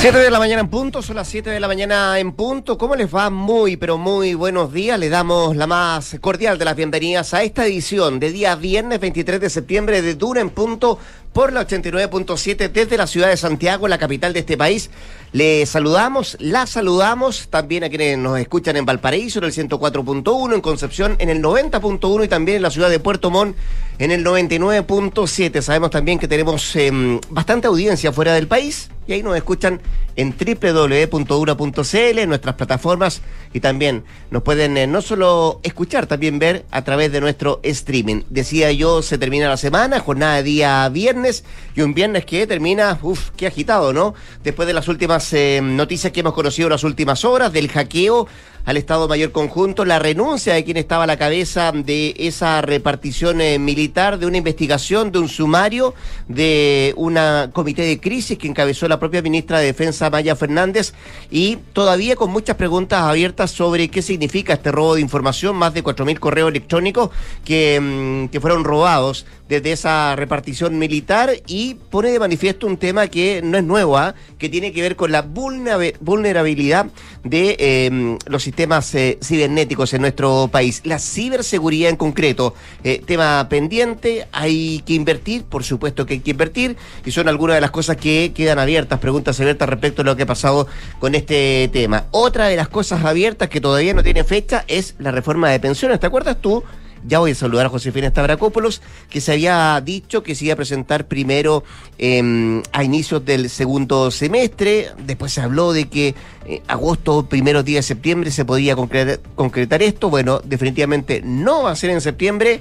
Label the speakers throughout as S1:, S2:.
S1: 7 de la mañana en punto, son las 7 de la mañana en punto. ¿Cómo les va? Muy, pero muy buenos días. Les damos la más cordial de las bienvenidas a esta edición de día viernes 23 de septiembre de Dura en punto por la 89.7 desde la ciudad de Santiago, la capital de este país. Le saludamos, la saludamos también a quienes nos escuchan en Valparaíso en el 104.1, en Concepción en el 90.1 y también en la ciudad de Puerto Montt en el 99.7. Sabemos también que tenemos em, bastante audiencia fuera del país y ahí nos escuchan en www.ura.cl, en nuestras plataformas y también nos pueden eh, no solo escuchar, también ver a través de nuestro streaming. Decía yo, se termina la semana, jornada de día viernes y un viernes que termina, uff, qué agitado, ¿no? Después de las últimas eh, noticias que hemos conocido en las últimas horas, del hackeo al Estado Mayor Conjunto, la renuncia de quien estaba a la cabeza de esa repartición eh, militar, de una investigación, de un sumario, de una comité de crisis que encabezó la propia ministra de Defensa, Maya Fernández, y todavía con muchas preguntas abiertas sobre qué significa este robo de información, más de 4.000 correos electrónicos que, mm, que fueron robados desde esa repartición militar y pone de manifiesto un tema que no es nuevo, ¿ah? que tiene que ver con la vulnerabilidad de eh, los sistemas eh, cibernéticos en nuestro país. La ciberseguridad en concreto, eh, tema pendiente, hay que invertir, por supuesto que hay que invertir, y son algunas de las cosas que quedan abiertas, preguntas abiertas respecto a lo que ha pasado con este tema. Otra de las cosas abiertas que todavía no tiene fecha es la reforma de pensiones. ¿Te acuerdas tú? Ya voy a saludar a Josefina Stavrakopoulos, que se había dicho que se iba a presentar primero em, a inicios del segundo semestre. Después se habló de que eh, agosto, primeros días de septiembre se podía concretar esto. Bueno, definitivamente no va a ser en septiembre.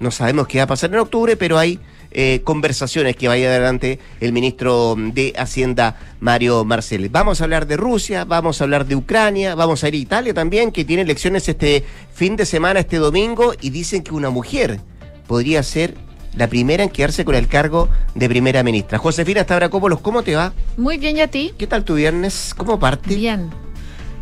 S1: No sabemos qué va a pasar en octubre, pero hay eh, conversaciones que vaya adelante el ministro de Hacienda, Mario Marcel. Vamos a hablar de Rusia, vamos a hablar de Ucrania, vamos a ir a Italia también, que tiene elecciones este fin de semana, este domingo, y dicen que una mujer podría ser la primera en quedarse con el cargo de primera ministra. Josefina Stavrakopoulos, ¿cómo te va?
S2: Muy bien, ¿y a ti?
S1: ¿Qué tal tu viernes? ¿Cómo parte?
S2: Bien.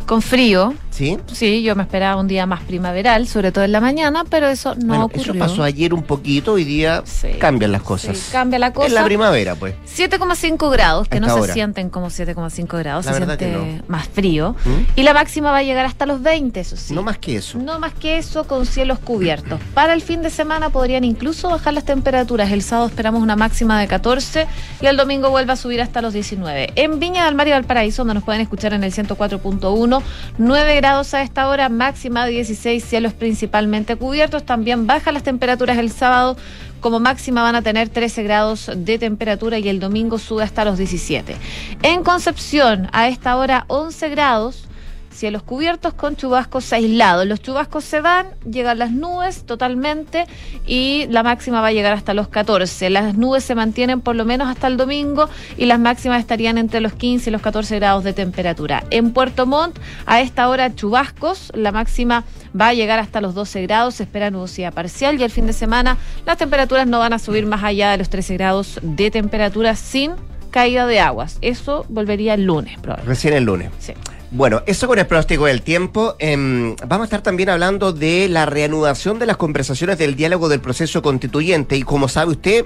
S2: Con frío,
S1: ¿Sí?
S2: Sí, yo me esperaba un día más primaveral, sobre todo en la mañana, pero eso no
S1: bueno,
S2: ocurrió.
S1: Eso pasó ayer un poquito, hoy día
S2: Sí.
S1: cambian las cosas.
S2: Sí, cambia la cosa.
S1: Es la primavera, pues.
S2: 7,5 grados, que no se sienten como 7,5 grados,
S1: La
S2: se siente
S1: que no.
S2: más frío.
S1: ¿Mm?
S2: Y la máxima va a llegar hasta los 20, eso sí.
S1: No más que eso.
S2: No más que eso, con cielos cubiertos. Para el fin de semana podrían incluso bajar las temperaturas. El sábado esperamos una máxima de 14 y el domingo vuelve a subir hasta los 19. En Viña del Mar y Valparaíso, donde nos pueden escuchar en el 104.1, 9 grados a esta hora, máxima de 16, cielos principalmente cubiertos. También bajan las temperaturas el sábado. Como máxima van a tener 13 grados de temperatura y el domingo sube hasta los 17. En Concepción, a esta hora 11 grados. Cielos cubiertos con chubascos aislados. Los chubascos se van, llegan las nubes totalmente y la máxima va a llegar hasta los 14. Las nubes se mantienen por lo menos hasta el domingo y las máximas estarían entre los 15 y los 14 grados de temperatura. En Puerto Montt, a esta hora chubascos, la máxima va a llegar hasta los 12 grados, se espera nubosidad parcial y el fin de semana las temperaturas no van a subir más allá de los 13 grados de temperatura sin caída de aguas. Eso volvería el lunes, probablemente.
S1: Recién el lunes.
S2: Sí.
S1: Bueno, eso con el pronóstico del tiempo. Em, vamos a estar también hablando de la reanudación de las conversaciones del diálogo del proceso constituyente. Y como sabe usted,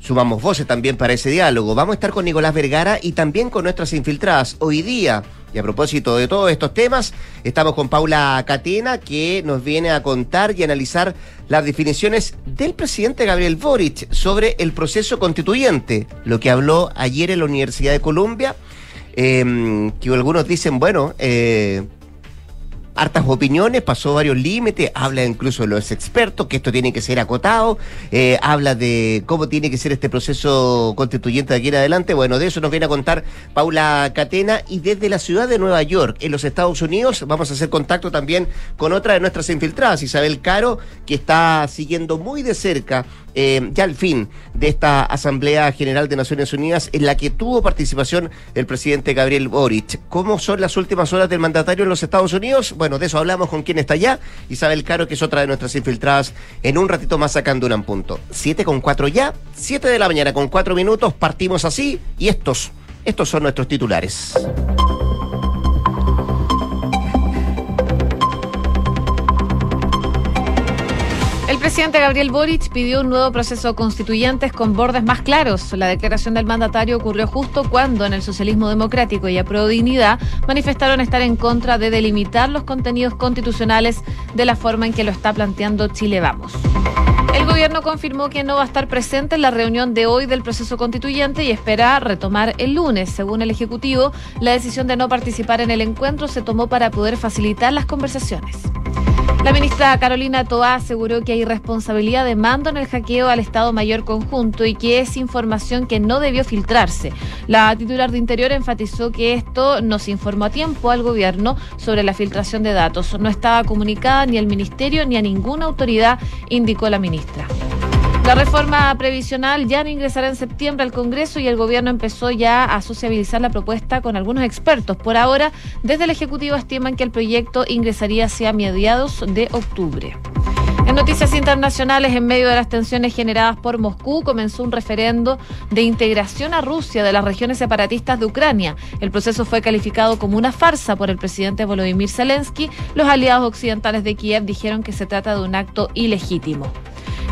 S1: sumamos voces también para ese diálogo. Vamos a estar con Nicolás Vergara y también con nuestras infiltradas. Hoy día, y a propósito de todos estos temas, estamos con Paula Catena, que nos viene a contar y analizar las definiciones del presidente Gabriel Boric sobre el proceso constituyente, lo que habló ayer en la Universidad de Columbia eh, que algunos dicen, bueno, eh, hartas opiniones, pasó varios límites, habla incluso de los expertos, que esto tiene que ser acotado, eh, habla de cómo tiene que ser este proceso constituyente de aquí en adelante. Bueno, de eso nos viene a contar Paula Catena y desde la ciudad de Nueva York, en los Estados Unidos, vamos a hacer contacto también con otra de nuestras infiltradas, Isabel Caro, que está siguiendo muy de cerca eh, ya al fin de esta Asamblea General de Naciones Unidas en la que tuvo participación el presidente Gabriel Boric. ¿Cómo son las últimas horas del mandatario en los Estados Unidos? Bueno, de eso hablamos con quien está allá, Isabel Caro, que es otra de nuestras infiltradas, en un ratito más sacando un punto. Siete con cuatro ya, siete de la mañana con cuatro minutos, partimos así y estos, estos son nuestros titulares.
S2: Presidente Gabriel Boric pidió un nuevo proceso constituyente con bordes más claros. La declaración del mandatario ocurrió justo cuando en el socialismo democrático y a Pro Dignidad manifestaron estar en contra de delimitar los contenidos constitucionales de la forma en que lo está planteando Chile Vamos. El gobierno confirmó que no va a estar presente en la reunión de hoy del proceso constituyente y espera retomar el lunes. Según el Ejecutivo, la decisión de no participar en el encuentro se tomó para poder facilitar las conversaciones. La ministra Carolina Toá aseguró que hay responsabilidad de mando en el hackeo al Estado Mayor Conjunto y que es información que no debió filtrarse. La titular de Interior enfatizó que esto no se informó a tiempo al gobierno sobre la filtración de datos. No estaba comunicada ni al ministerio ni a ninguna autoridad, indicó la ministra. La reforma previsional ya no ingresará en septiembre al Congreso y el gobierno empezó ya a sociabilizar la propuesta con algunos expertos. Por ahora, desde el Ejecutivo estiman que el proyecto ingresaría hacia mediados de octubre. En noticias internacionales, en medio de las tensiones generadas por Moscú, comenzó un referendo de integración a Rusia de las regiones separatistas de Ucrania. El proceso fue calificado como una farsa por el presidente Volodymyr Zelensky. Los aliados occidentales de Kiev dijeron que se trata de un acto ilegítimo.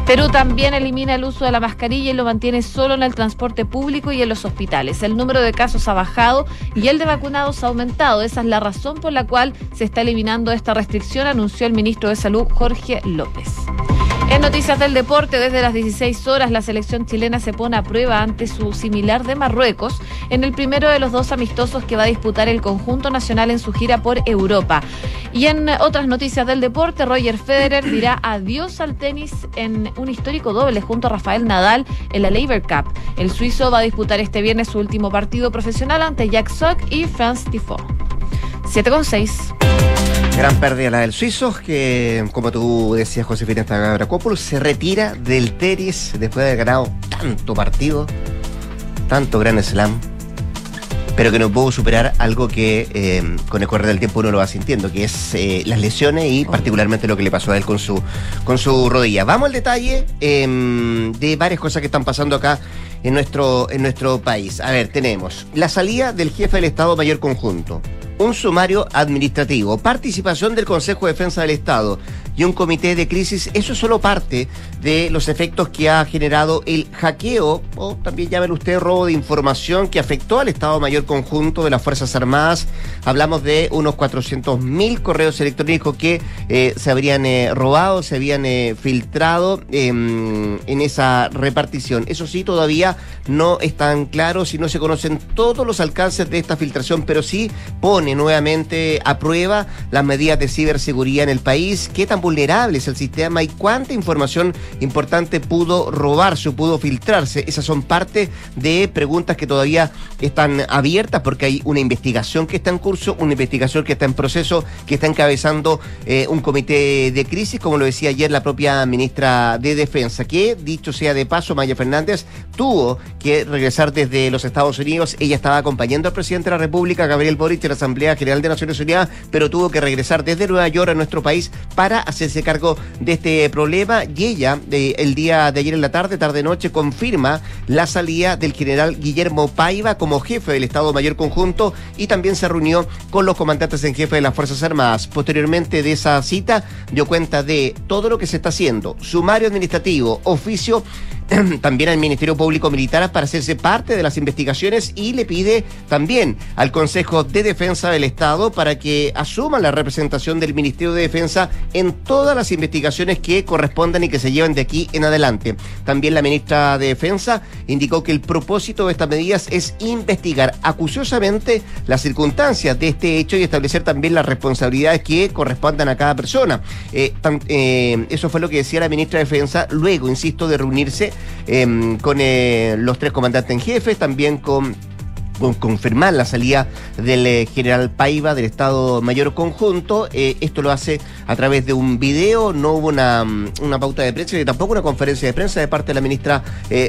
S2: Perú también elimina el uso de la mascarilla y lo mantiene solo en el transporte público y en los hospitales. El número de casos ha bajado y el de vacunados ha aumentado. Esa es la razón por la cual se está eliminando esta restricción, anunció el ministro de Salud Jorge López. En noticias del deporte, desde las 16 horas la selección chilena se pone a prueba ante su similar de Marruecos en el primero de los dos amistosos que va a disputar el conjunto nacional en su gira por Europa. Y en otras noticias del deporte, Roger Federer dirá adiós al tenis en un histórico doble junto a Rafael Nadal en la Labour Cup. El suizo va a disputar este viernes su último partido profesional ante Jack Sock y Franz Tifo. 7 con 6.
S1: Gran pérdida la del suizo, que como tú decías, Josefina Stavrakopoulos, se retira del tenis después de haber ganado tanto partido, tanto gran slam, pero que no pudo superar algo que eh, con el correr del tiempo uno lo va sintiendo, que es eh, las lesiones y particularmente lo que le pasó a él con su, con su rodilla. Vamos al detalle em, de varias cosas que están pasando acá en nuestro, en nuestro país. A ver, tenemos la salida del jefe del Estado Mayor Conjunto un sumario administrativo, participación del Consejo de Defensa del Estado y un comité de crisis, eso es solo parte de los efectos que ha generado el hackeo, o también llamen usted robo de información que afectó al Estado Mayor Conjunto de las Fuerzas Armadas. Hablamos de unos 400 mil correos electrónicos que eh, se habrían eh, robado, se habían eh, filtrado em, en esa repartición. Eso sí, todavía no están claros y no se conocen todos los alcances de esta filtración, pero sí pone nuevamente a prueba las medidas de ciberseguridad en el país, qué tan vulnerable es el sistema y cuánta información importante pudo robarse o pudo filtrarse. Esas son parte de preguntas que todavía están abiertas porque hay una investigación que está en curso, una investigación que está en proceso, que está encabezando eh, un comité de crisis, como lo decía ayer la propia ministra de Defensa, que dicho sea de paso, Maya Fernández tuvo que regresar desde los Estados Unidos. Ella estaba acompañando al presidente de la República, Gabriel Boric, en la Asamblea General de Naciones Unidas, pero tuvo que regresar desde Nueva York a nuestro país para hacerse cargo de este problema y ella el día de ayer en la tarde, tarde-noche, confirma la salida del general Guillermo Paiva como jefe del Estado Mayor Conjunto y también se reunió con los comandantes en jefe de las Fuerzas Armadas. Posteriormente de esa cita, dio cuenta de todo lo que se está haciendo, sumario administrativo, oficio también al Ministerio Público Militar para hacerse parte de las investigaciones y le pide también al Consejo de Defensa del Estado para que asuma la representación del Ministerio de Defensa en todas las investigaciones que correspondan y que se lleven de aquí en adelante. También la ministra de Defensa indicó que el propósito de estas medidas es investigar acuciosamente las circunstancias de este hecho y establecer también las responsabilidades que correspondan a cada persona. Eh, eh, eso fue lo que decía la ministra de Defensa luego, insisto, de reunirse Em, con eh, los tres comandantes en jefe, también con confirmar la salida del eh, general Paiva del Estado Mayor Conjunto. Eh, esto lo hace a través de un video, no hubo una, mm, una pauta de prensa y tampoco una conferencia de prensa de parte de la ministra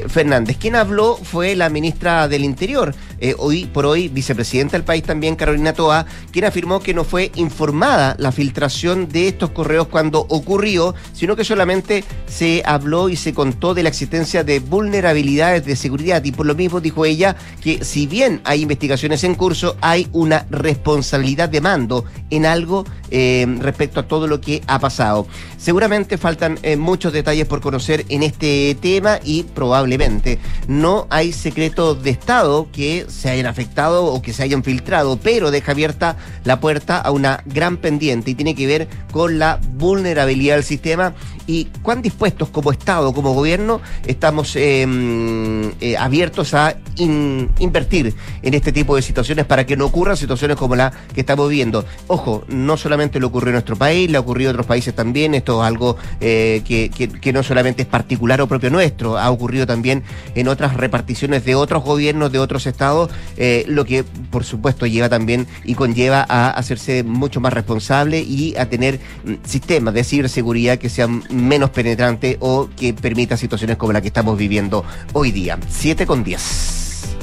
S1: Fernández. Quien habló fue la ministra del Interior, hoy por hoy vicepresidenta del país también, Carolina Toa, quien afirmó que no fue informada la filtración de estos correos cuando ocurrió, sino que solamente se habló y se contó de la existencia de vulnerabilidades de seguridad. Y por lo mismo dijo ella que si bien hay investigaciones en curso, hay una responsabilidad de mando en algo eh, respecto a todo lo que ha pasado. Seguramente faltan eh, muchos detalles por conocer en este tema y probablemente no hay secretos de Estado que se hayan afectado o que se hayan filtrado, pero deja abierta la puerta a una gran pendiente y tiene que ver con la vulnerabilidad del sistema y cuán dispuestos como Estado, como gobierno, estamos em, eh, abiertos a invertir en este tipo de situaciones para que no ocurran situaciones como la que estamos viviendo. Ojo, no solamente le ocurrió en nuestro país, le ha ocurrido en otros países también, esto es algo eh, que, que, no solamente es particular o propio nuestro, ha ocurrido también en otras reparticiones de otros gobiernos, de otros estados, eh, lo que por supuesto lleva también y conlleva a hacerse mucho más responsable y a tener mm, sistemas de ciberseguridad que sean menos penetrante o que permita situaciones como la que estamos viviendo hoy día. 7 con 10.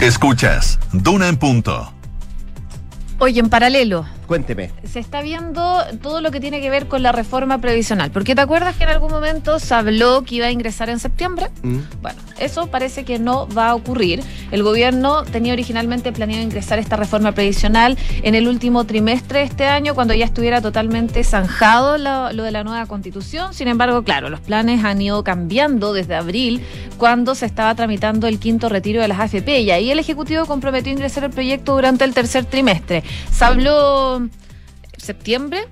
S3: Escuchas, Duna en punto.
S2: Oye, en paralelo,
S1: Cuénteme.
S2: Se está viendo todo lo que tiene que ver con la reforma previsional. Porque te acuerdas que en algún momento se habló que iba a ingresar en septiembre. Mm. Bueno, eso parece que no va a ocurrir. El gobierno tenía originalmente planeado ingresar esta reforma previsional en el último trimestre de este año, cuando ya estuviera totalmente zanjado lo, lo de la nueva constitución. Sin embargo, claro, los planes han ido cambiando desde abril, cuando se estaba tramitando el quinto retiro de las AFP. Y ahí el Ejecutivo comprometió ingresar el proyecto durante el tercer trimestre. Se habló septiembre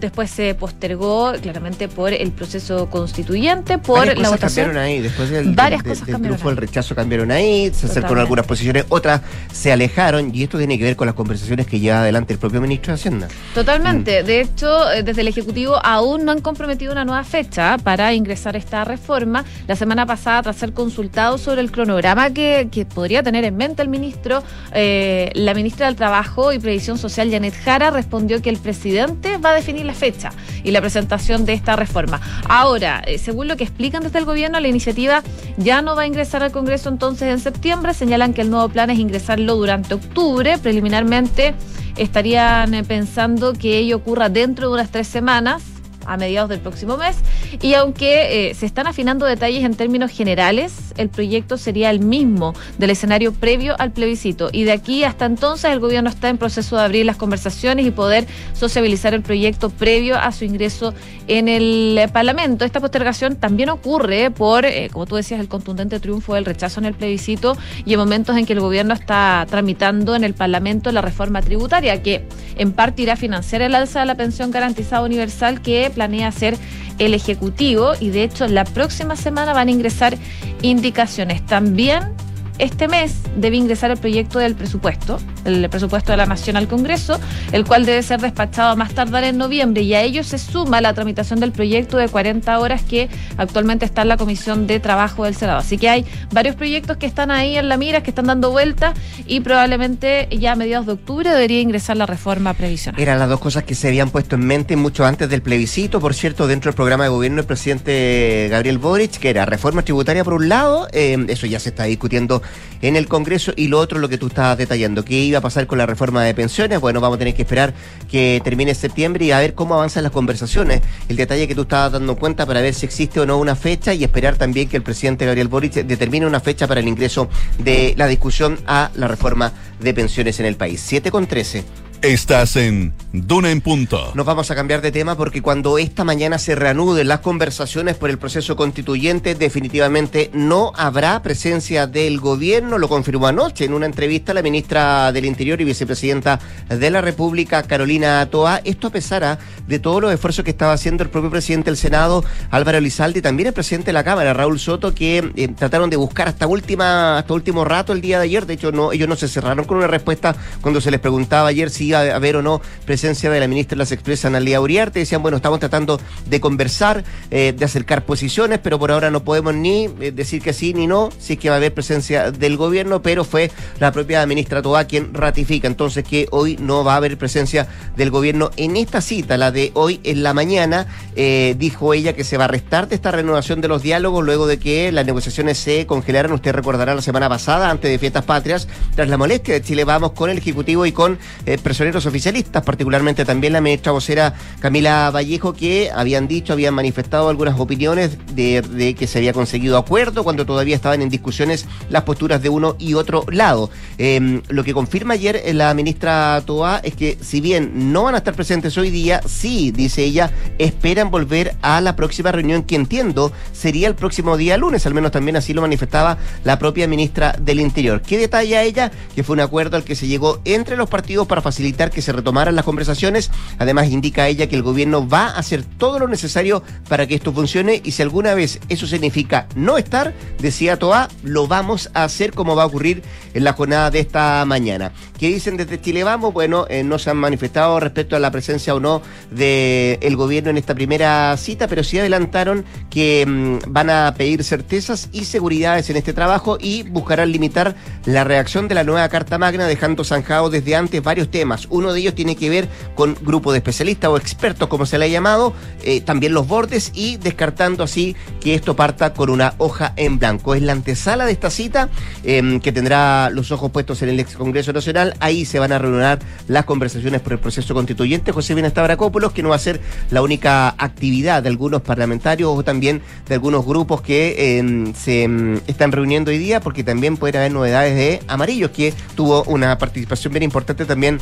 S2: después se postergó claramente por el proceso constituyente, por
S1: Varias
S2: la
S1: cosas cambiaron ahí, después del,
S2: Varias
S1: del,
S2: cosas
S1: del
S2: cambiaron
S1: triunfo del rechazo cambiaron ahí, se acercaron algunas posiciones, otras se alejaron y esto tiene que ver con las conversaciones que lleva adelante el propio ministro de Hacienda.
S2: Totalmente, mm. de hecho, eh, desde el Ejecutivo aún no han comprometido una nueva fecha para ingresar esta reforma. La semana pasada, tras ser consultado sobre el cronograma que, que podría tener en mente el ministro, eh, la ministra del Trabajo y Previsión Social, Janet Jara, respondió que el presidente va a definir la fecha y la presentación de esta reforma. Ahora, eh, según lo que explican desde el gobierno, la iniciativa ya no va a ingresar al Congreso entonces en septiembre. Señalan que el nuevo plan es ingresarlo durante octubre. Preliminarmente estarían eh, pensando que ello ocurra dentro de unas tres semanas a mediados del próximo mes. Y aunque eh, se están afinando detalles en términos generales, el proyecto sería el mismo del escenario previo al plebiscito. Y de aquí hasta entonces el gobierno está en proceso de abrir las conversaciones y poder sociabilizar el proyecto previo a su ingreso en el Parlamento. Esta postergación también ocurre por, eh, como tú decías, el contundente triunfo del rechazo en el plebiscito y en momentos en que el gobierno está tramitando en el Parlamento la reforma tributaria, que en parte irá a financiar el alza de la pensión garantizada universal que planea hacer el Ejecutivo y de hecho la próxima semana van a ingresar indicaciones. También este mes debe ingresar el proyecto del presupuesto, el presupuesto de la Nación al Congreso, el cual debe ser despachado a más tardar en noviembre y a ello se suma la tramitación del proyecto de 40 horas que actualmente está en la Comisión de Trabajo del Senado. Así que hay varios proyectos que están ahí en la mira, que están dando vuelta y probablemente ya a mediados de octubre debería ingresar la reforma previsional.
S1: Eran las dos cosas que se habían puesto en mente mucho antes del plebiscito, por cierto, dentro del programa de gobierno del presidente Gabriel Boric, que era reforma tributaria por un lado, eh, eso ya se está discutiendo en el Congreso y lo otro lo que tú estabas detallando, ¿qué iba a pasar con la reforma de pensiones? Bueno, vamos a tener que esperar que termine septiembre y a ver cómo avanzan las conversaciones. El detalle que tú estabas dando cuenta para ver si existe o no una fecha y esperar también que el presidente Gabriel Boric determine una fecha para el ingreso de la discusión a la reforma de pensiones en el país. 7 con 13.
S3: Estás en Duna en Punto.
S1: Nos vamos a cambiar de tema porque cuando esta mañana se reanuden las conversaciones por el proceso constituyente, definitivamente no habrá presencia del gobierno. Lo confirmó anoche en una entrevista la ministra del Interior y vicepresidenta de la República, Carolina Toa. Esto a pesar de todos los esfuerzos que estaba haciendo el propio presidente del Senado, Álvaro Lizalde, y también el presidente de la Cámara, Raúl Soto, que eh, trataron de buscar hasta última, hasta último rato el día de ayer. De hecho, ellos no se cerraron con una respuesta cuando se les preguntaba ayer si iba a haber o no presencia de la ministra de las Expresas, Analia Uriarte. Decían, bueno, estamos tratando de conversar, eh, de acercar posiciones, pero por ahora no podemos ni eh, decir que sí ni no, si es que va a haber presencia del gobierno, pero fue la propia ministra Toa quien ratifica entonces que hoy no va a haber presencia del gobierno en esta cita, la de hoy en la mañana. Eh, dijo ella que se va a restar de esta renovación de los diálogos luego de que las negociaciones se congelaran. Usted recordará la semana pasada, antes de Fiestas Patrias, tras la molestia de Chile Vamos con el Ejecutivo y con personas personeros oficialistas, particularmente también la ministra vocera Camila Vallejo, que habían dicho, habían manifestado algunas opiniones de, que se había conseguido acuerdo cuando todavía estaban en discusiones las posturas de uno y otro lado. Em, lo que confirma ayer la ministra Toa es que si bien no van a estar presentes hoy día, sí, dice ella, esperan volver a la próxima reunión que entiendo sería el próximo día lunes, al menos también así lo manifestaba la propia ministra del Interior. ¿Qué detalla ella? Que fue un acuerdo al que se llegó entre los partidos para facilitar que se retomaran las conversaciones. Además, indica ella que el gobierno va a hacer todo lo necesario para que esto funcione y si alguna vez eso significa no estar, decía Toa, lo vamos a hacer como va a ocurrir en la jornada de esta mañana. ¿Qué dicen desde Chile Vamos? Bueno, eh, no se han manifestado respecto a la presencia o no del gobierno en esta primera cita, pero sí adelantaron que mm, van a pedir certezas y seguridades en este trabajo y buscarán limitar la reacción de la nueva Carta Magna, dejando zanjado desde antes varios temas. Uno de ellos tiene que ver con grupo de especialistas o expertos, como se le ha llamado, eh, también los bordes y descartando así que esto parta con una hoja en blanco. Es la antesala de esta cita em, que tendrá los ojos puestos en el ex Congreso Nacional. Ahí se van a reunir las conversaciones por el proceso constituyente. José Bienestar Stavrakopoulos, que no va a ser la única actividad de algunos parlamentarios o también de algunos grupos que em, se em, están reuniendo hoy día, porque también puede haber novedades de Amarillos, que tuvo una participación bien importante también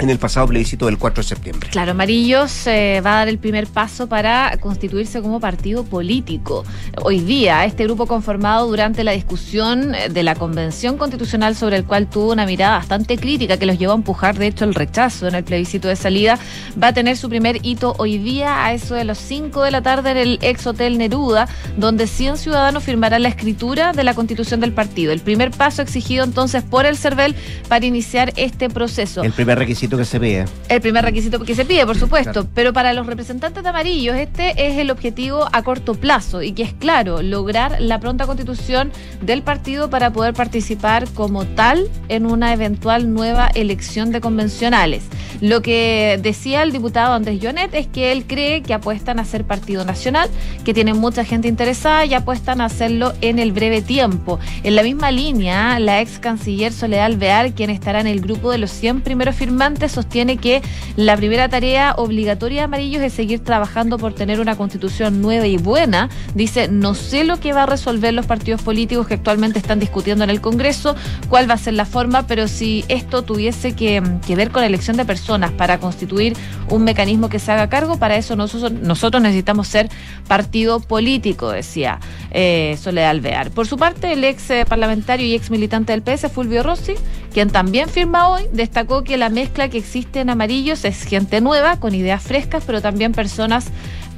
S1: en el pasado plebiscito del 4 de septiembre.
S2: Claro, Amarillos eh, va a dar el primer paso para constituirse como partido político. Hoy día, este grupo conformado durante la discusión de la Convención Constitucional sobre el cual tuvo una mirada bastante crítica que los llevó a empujar, de hecho, el rechazo en el plebiscito de salida, va a tener su primer hito hoy día a eso de los 5 de la tarde en el ex Hotel Neruda, donde 100 ciudadanos firmarán la escritura de la constitución del partido. El primer paso exigido entonces por el CERVEL para iniciar este proceso.
S1: El primer requisito que se pide.
S2: El primer requisito que se pide, por supuesto. Pero para los representantes de amarillos, este es el objetivo a corto plazo y que es claro, lograr la pronta constitución del partido para poder participar como tal en una eventual nueva elección de convencionales. Lo que decía el diputado Andrés Jonet es que él cree que apuestan a ser partido nacional, que tienen mucha gente interesada y apuestan a hacerlo en el breve tiempo. En la misma línea, la ex canciller Soledad Alvear, quien estará en el grupo de los 100 primeros firmantes, sostiene que la primera tarea obligatoria de Amarillos es seguir trabajando por tener una constitución nueva y buena. Dice, no sé lo que va a resolver los partidos políticos que actualmente están discutiendo en el Congreso, cuál va a ser la forma, pero si esto tuviese que, ver con elección de personas para constituir un mecanismo que se haga cargo, para eso nosotros, nosotros necesitamos ser partido político, decía eh, Soledad Alvear. Por su parte, el ex eh, parlamentario y ex militante del PS, Fulvio Rossi, quien también firma hoy, destacó que la mezcla que existe en Amarillos es gente nueva, con ideas frescas, pero también personas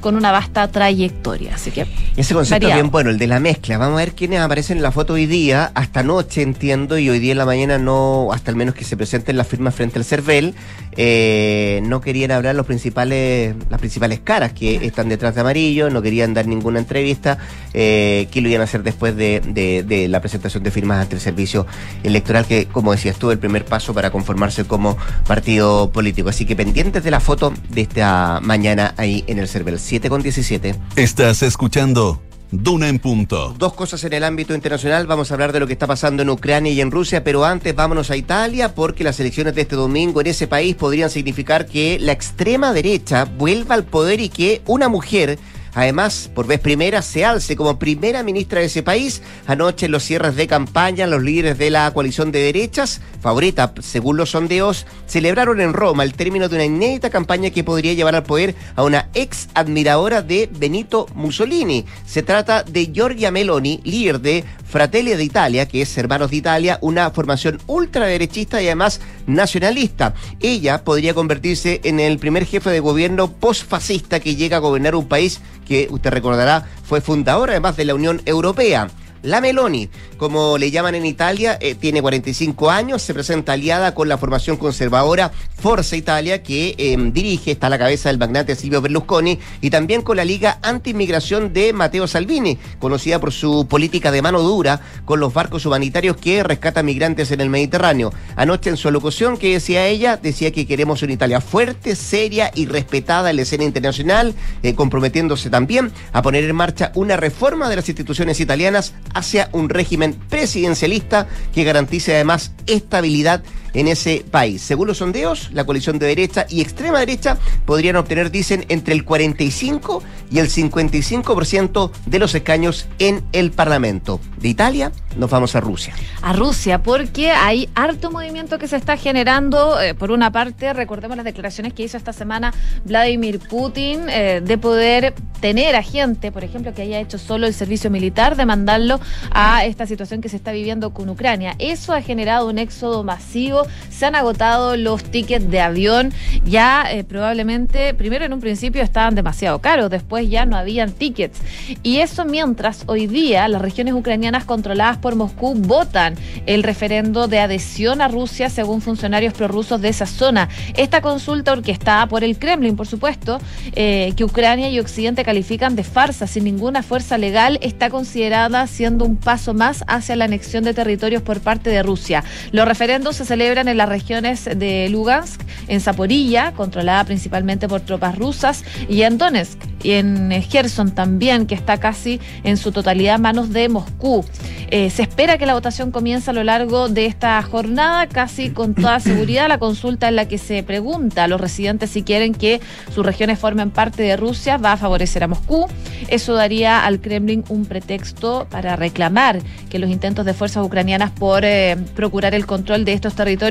S2: con una vasta trayectoria. Así que.
S1: Ese concepto es bien bueno, el de la mezcla. Vamos a ver quiénes aparecen en la foto hoy día. Hasta anoche entiendo, y hoy día en la mañana no, hasta al menos que se presenten las firmas frente al CERVEL, eh, no querían hablar los principales, las principales caras que están detrás de Amarillo, no querían dar ninguna entrevista, eh, que lo iban a hacer después de, de, la presentación de firmas ante el servicio electoral, que, como decías tú, el primer paso para conformarse como partido político. Así que pendientes de la foto de esta mañana ahí en el CERVEL. 7 con 17.
S3: Estás escuchando Duna en punto.
S1: Dos cosas en el ámbito internacional. Vamos a hablar de lo que está pasando en Ucrania y en Rusia, pero antes vámonos a Italia porque las elecciones de este domingo en ese país podrían significar que la extrema derecha vuelva al poder y que una mujer Además, por vez primera, se alce como primera ministra de ese país. Anoche en los cierres de campaña, los líderes de la coalición de derechas, favorita según los sondeos, celebraron en Roma el término de una inédita campaña que podría llevar al poder a una ex admiradora de Benito Mussolini. Se trata de Giorgia Meloni, líder de Fratelli de Italia, que es Hermanos de Italia, una formación ultraderechista y además nacionalista. Ella podría convertirse en el primer jefe de gobierno postfascista que llega a gobernar un país que usted recordará fue fundador además de la Unión Europea. La Meloni, como le llaman en Italia, eh, tiene 45 años, se presenta aliada con la formación conservadora Forza Italia, que em, dirige, está a la cabeza del magnate Silvio Berlusconi, y también con la Liga Anti-Inmigración de Matteo Salvini, conocida por su política de mano dura con los barcos humanitarios que rescatan migrantes en el Mediterráneo. Anoche en su alocución que decía ella, decía que queremos una Italia fuerte, seria y respetada en la escena internacional, eh, comprometiéndose también a poner en marcha una reforma de las instituciones italianas hacia un régimen presidencialista que garantice además estabilidad en ese país. Según los sondeos, la coalición de derecha y extrema derecha podrían obtener, dicen, entre el 45 y el 55% de los escaños en el Parlamento. De Italia nos vamos a Rusia.
S2: A Rusia, porque hay harto movimiento que se está generando. Eh, por una parte, recordemos las declaraciones que hizo esta semana Vladimir Putin eh, de poder tener a gente, por ejemplo, que haya hecho solo el servicio militar, de mandarlo a esta situación que se está viviendo con Ucrania. Eso ha generado un éxodo masivo. Se han agotado los tickets de avión. Ya eh, probablemente, primero en un principio estaban demasiado caros, después ya no habían tickets. Y eso mientras hoy día las regiones ucranianas controladas por Moscú votan el referendo de adhesión a Rusia según funcionarios prorrusos de esa zona. Esta consulta orquestada por el Kremlin, por supuesto, eh, que Ucrania y Occidente califican de farsa sin ninguna fuerza legal, está considerada siendo un paso más hacia la anexión de territorios por parte de Rusia. Los referendos se celebran en las regiones de Lugansk, en Zaporilla, controlada principalmente por tropas rusas, y en Donetsk, y en Gerson también, que está casi en su totalidad a manos de Moscú. Eh, se espera que la votación comience a lo largo de esta jornada, casi con toda seguridad. La consulta en la que se pregunta a los residentes si quieren que sus regiones formen parte de Rusia va a favorecer a Moscú. Eso daría al Kremlin un pretexto para reclamar que los intentos de fuerzas ucranianas por eh, procurar el control de estos territorios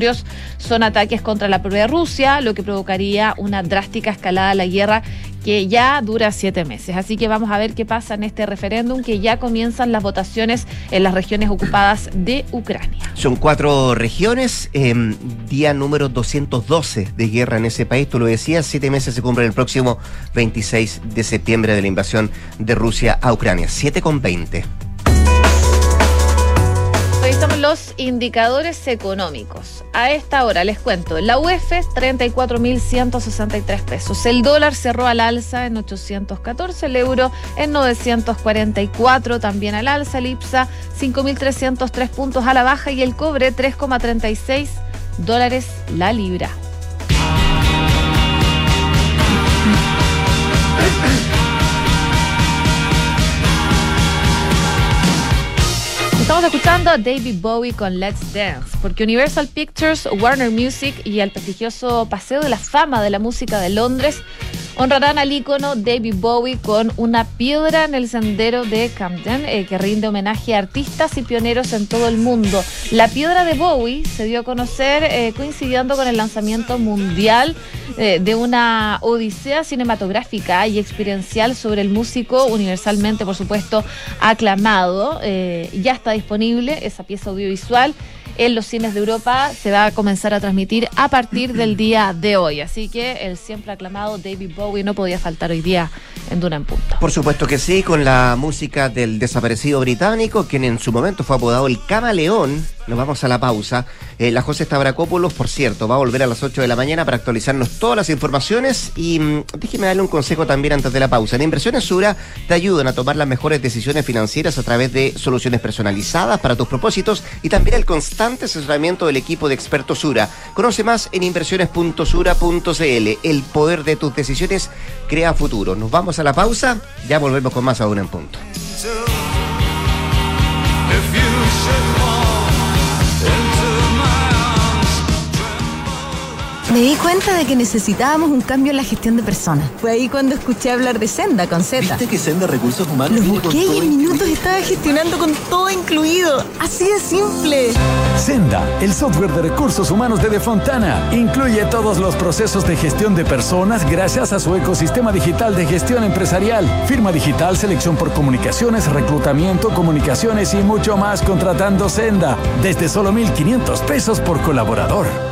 S2: son ataques contra la propia Rusia, lo que provocaría una drástica escalada de la guerra que ya dura siete meses. Así que vamos a ver qué pasa en este referéndum, que ya comienzan las votaciones en las regiones ocupadas de Ucrania.
S1: Son cuatro regiones, em, día número 212 de guerra en ese país, tú lo decías, siete meses se cumplen el próximo 26 de septiembre de la invasión de Rusia a Ucrania, 7 con 20
S2: los indicadores económicos. A esta hora les cuento, la UEF 34.163 pesos, el dólar cerró al alza en 814, el euro en 944, también al alza, el IPSA 5.303 puntos a la baja y el cobre 3,36 dólares la libra. Estamos escuchando a David Bowie con Let's Dance, porque Universal Pictures, Warner Music y el prestigioso Paseo de la Fama de la Música de Londres honrarán al ícono David Bowie con una piedra en el sendero de Camden eh, que rinde homenaje a artistas y pioneros en todo el mundo. La piedra de Bowie se dio a conocer eh, coincidiendo con el lanzamiento mundial eh, de una odisea cinematográfica y experiencial sobre el músico universalmente, por supuesto, aclamado. ya está disponible esa pieza audiovisual en los cines de Europa se va a comenzar a transmitir a partir del día de hoy. Así que el siempre aclamado David Bowie no podía faltar hoy día en Duna en Punto.
S1: Por supuesto que sí, con la música del desaparecido británico, quien en su momento fue apodado el Camaleón. Nos vamos a la pausa. Eh, la José Stavrakopoulos, por cierto, va a volver a las 8 de la mañana para actualizarnos todas las informaciones. Y mm, déjeme darle un consejo también antes de la pausa. En Inversiones Sura te ayudan a tomar las mejores decisiones financieras a través de soluciones personalizadas para tus propósitos y también el constante asesoramiento del equipo de expertos Sura. Conoce más en inversiones.sura.cl. El poder de tus decisiones crea futuro. Nos vamos a la pausa. Ya volvemos con más a en punto.
S4: Me di cuenta de que necesitábamos un cambio en la gestión de personas. Fue ahí cuando escuché hablar de Senda con Z.
S5: ¿Viste que Senda Recursos Humanos
S4: Lo busqué y en minutos estaba gestionando con todo incluido. Así de simple.
S6: Senda, el software de recursos humanos de Defontana, incluye todos los procesos de gestión de personas gracias a su ecosistema digital de gestión empresarial, firma digital, selección por comunicaciones, reclutamiento, comunicaciones y mucho más contratando Senda desde solo 1.500 pesos por colaborador.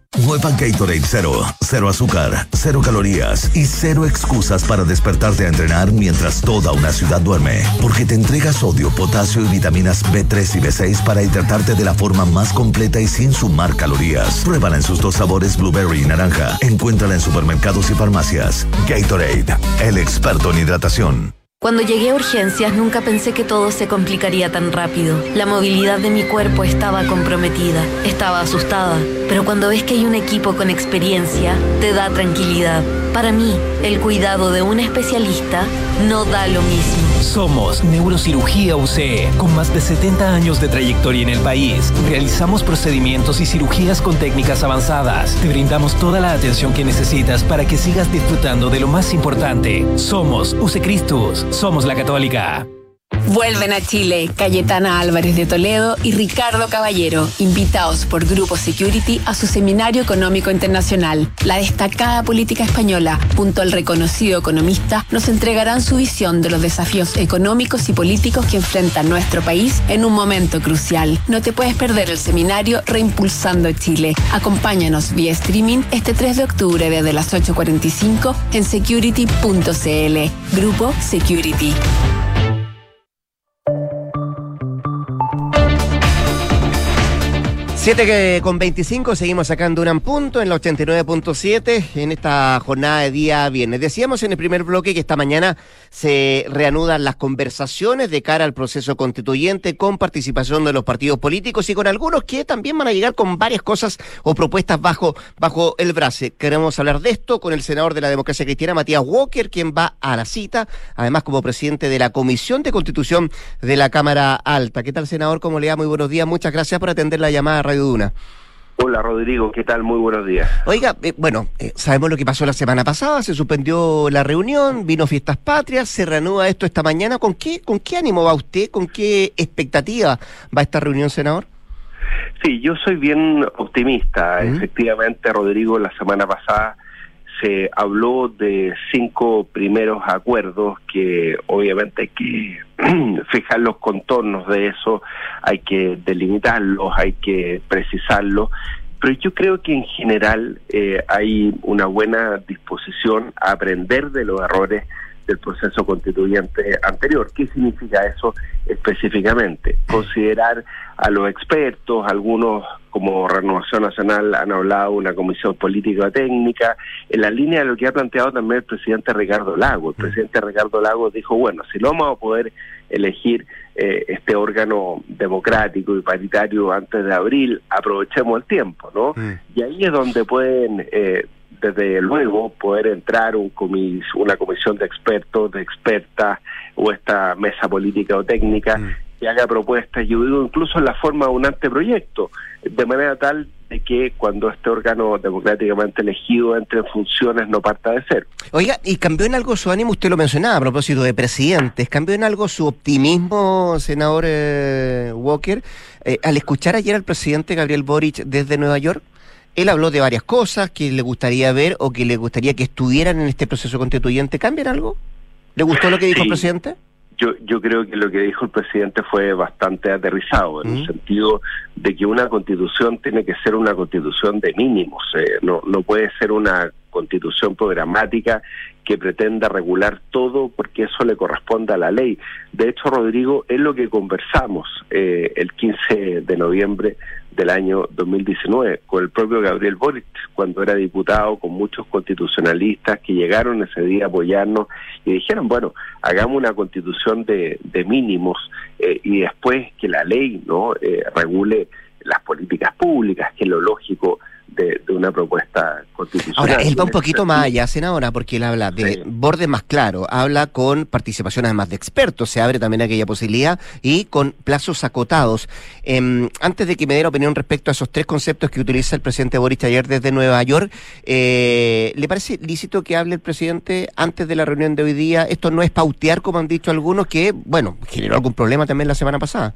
S3: Nueva Gatorade Zero. Cero azúcar, cero calorías y cero excusas para despertarte a entrenar mientras toda una ciudad duerme. Porque te entrega sodio, potasio y vitaminas B3 y B6 para hidratarte de la forma más completa y sin sumar calorías. Pruébala en sus dos sabores blueberry y naranja. Encuéntrala en supermercados y farmacias. Gatorade, el experto en hidratación.
S7: Cuando llegué a urgencias nunca pensé que todo se complicaría tan rápido. La movilidad de mi cuerpo estaba comprometida, estaba asustada, pero cuando ves que hay un equipo con experiencia, te da tranquilidad. Para mí, el cuidado de un especialista no da lo mismo.
S8: Somos Neurocirugía UCE, con más de 70 años de trayectoria en el país. Realizamos procedimientos y cirugías con técnicas avanzadas. Te brindamos toda la atención que necesitas para que sigas disfrutando de lo más importante. Somos UCE Cristus, somos la Católica.
S9: Vuelven a Chile Cayetana Álvarez de Toledo y Ricardo Caballero, invitados por Grupo Security a su Seminario Económico Internacional. La destacada política española, junto al reconocido economista, nos entregarán su visión de los desafíos económicos y políticos que enfrenta nuestro país en un momento crucial. No te puedes perder el seminario Reimpulsando Chile. Acompáñanos vía streaming este 3 de octubre desde las 8.45 en security.cl. Grupo Security.
S1: 7 con 25, seguimos sacando un punto en la 89.7 en esta jornada de día viernes. Decíamos en el primer bloque que esta mañana se reanudan las conversaciones de cara al proceso constituyente con participación de los partidos políticos y con algunos que también van a llegar con varias cosas o propuestas bajo, bajo el brazo. Queremos hablar de esto con el senador de la democracia cristiana, Matías Walker, quien va a la cita, además como presidente de la Comisión de Constitución de la Cámara Alta. ¿Qué tal, senador? ¿Cómo le va? Muy buenos días. Muchas gracias por atender la llamada Duna.
S10: Hola Rodrigo, ¿qué tal? Muy buenos días.
S1: Oiga, eh, bueno, eh, sabemos lo que pasó la semana pasada, se suspendió la reunión, vino Fiestas Patrias, se reanuda esto esta mañana. ¿Con qué, con qué ánimo va usted? ¿Con qué expectativa va esta reunión, senador?
S10: Sí, yo soy bien optimista. Efectivamente, Rodrigo, la semana pasada se habló de cinco primeros acuerdos que obviamente hay que fijar los contornos de eso, hay que delimitarlos, hay que precisarlos, pero yo creo que en general eh, hay una buena disposición a aprender de los errores del proceso constituyente anterior. ¿Qué significa eso específicamente? Considerar a los expertos, algunos como Renovación Nacional han hablado una comisión política técnica, en la línea de lo que ha planteado también el presidente Ricardo Lago. El mm. presidente Ricardo Lago dijo, bueno, si no vamos a poder elegir eh, este órgano democrático y paritario antes de abril, aprovechemos el tiempo, ¿no? Mm. Y ahí es donde pueden... Eh, desde luego poder entrar un comis una comisión de expertos, de expertas o esta mesa política o técnica mm. que haga propuestas, yo digo incluso en la forma de un anteproyecto, de manera tal de que cuando este órgano democráticamente elegido entre en funciones no parta de cero.
S1: Oiga, ¿y cambió en algo su ánimo? Usted lo mencionaba a propósito de presidentes. ¿Cambió en algo su optimismo, senador eh, Walker, eh, al escuchar ayer al presidente Gabriel Boric desde Nueva York? Él habló de varias cosas que le gustaría ver o que le gustaría que estuvieran en este proceso constituyente. ¿Cambian algo? ¿Le gustó lo que dijo el presidente?
S10: Yo, yo creo que lo que dijo el presidente fue bastante aterrizado, en el sentido de que una constitución tiene que ser una constitución de mínimos, eh, no, no puede ser una constitución programática que pretenda regular todo porque eso le corresponde a la ley. De hecho, Rodrigo, es lo que conversamos eh, el 15 de noviembre del año 2019 con el propio Gabriel Boric, cuando era diputado, con muchos constitucionalistas que llegaron ese día a apoyarnos y dijeron, bueno, hagamos una constitución de, de mínimos eh, y después que la ley no eh, regule las políticas públicas, que es lo lógico de, una propuesta constitucional.
S1: Ahora, él va un poquito más allá, senadora, porque él habla de borde más claro, habla con participación además de expertos, se abre también aquella posibilidad y con plazos acotados. Em, antes de que me dé la opinión respecto a esos tres conceptos que utiliza el presidente Boris ayer desde Nueva York, eh, ¿le parece lícito que hable el presidente antes de la reunión de hoy día? Esto no es pautear, como han dicho algunos, que, bueno, generó algún problema también la semana pasada.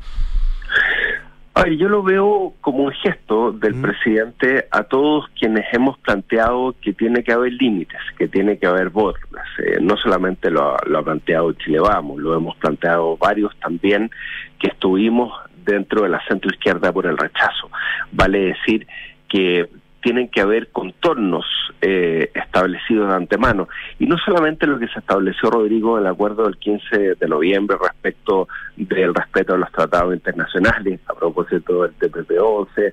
S10: Ay, yo lo veo como un gesto del presidente a todos quienes hemos planteado que tiene que haber límites, que tiene que haber bordas. Eh, no solamente lo, lo, ha planteado Chile Vamos, lo hemos planteado varios también que estuvimos dentro de la centro izquierda por el rechazo. Vale decir que tienen que haber contornos eh, establecidos de antemano. Y no solamente lo que se estableció, Rodrigo, en el acuerdo del 15 de noviembre respecto del respeto a los tratados internacionales, a propósito del TPP-11, eh,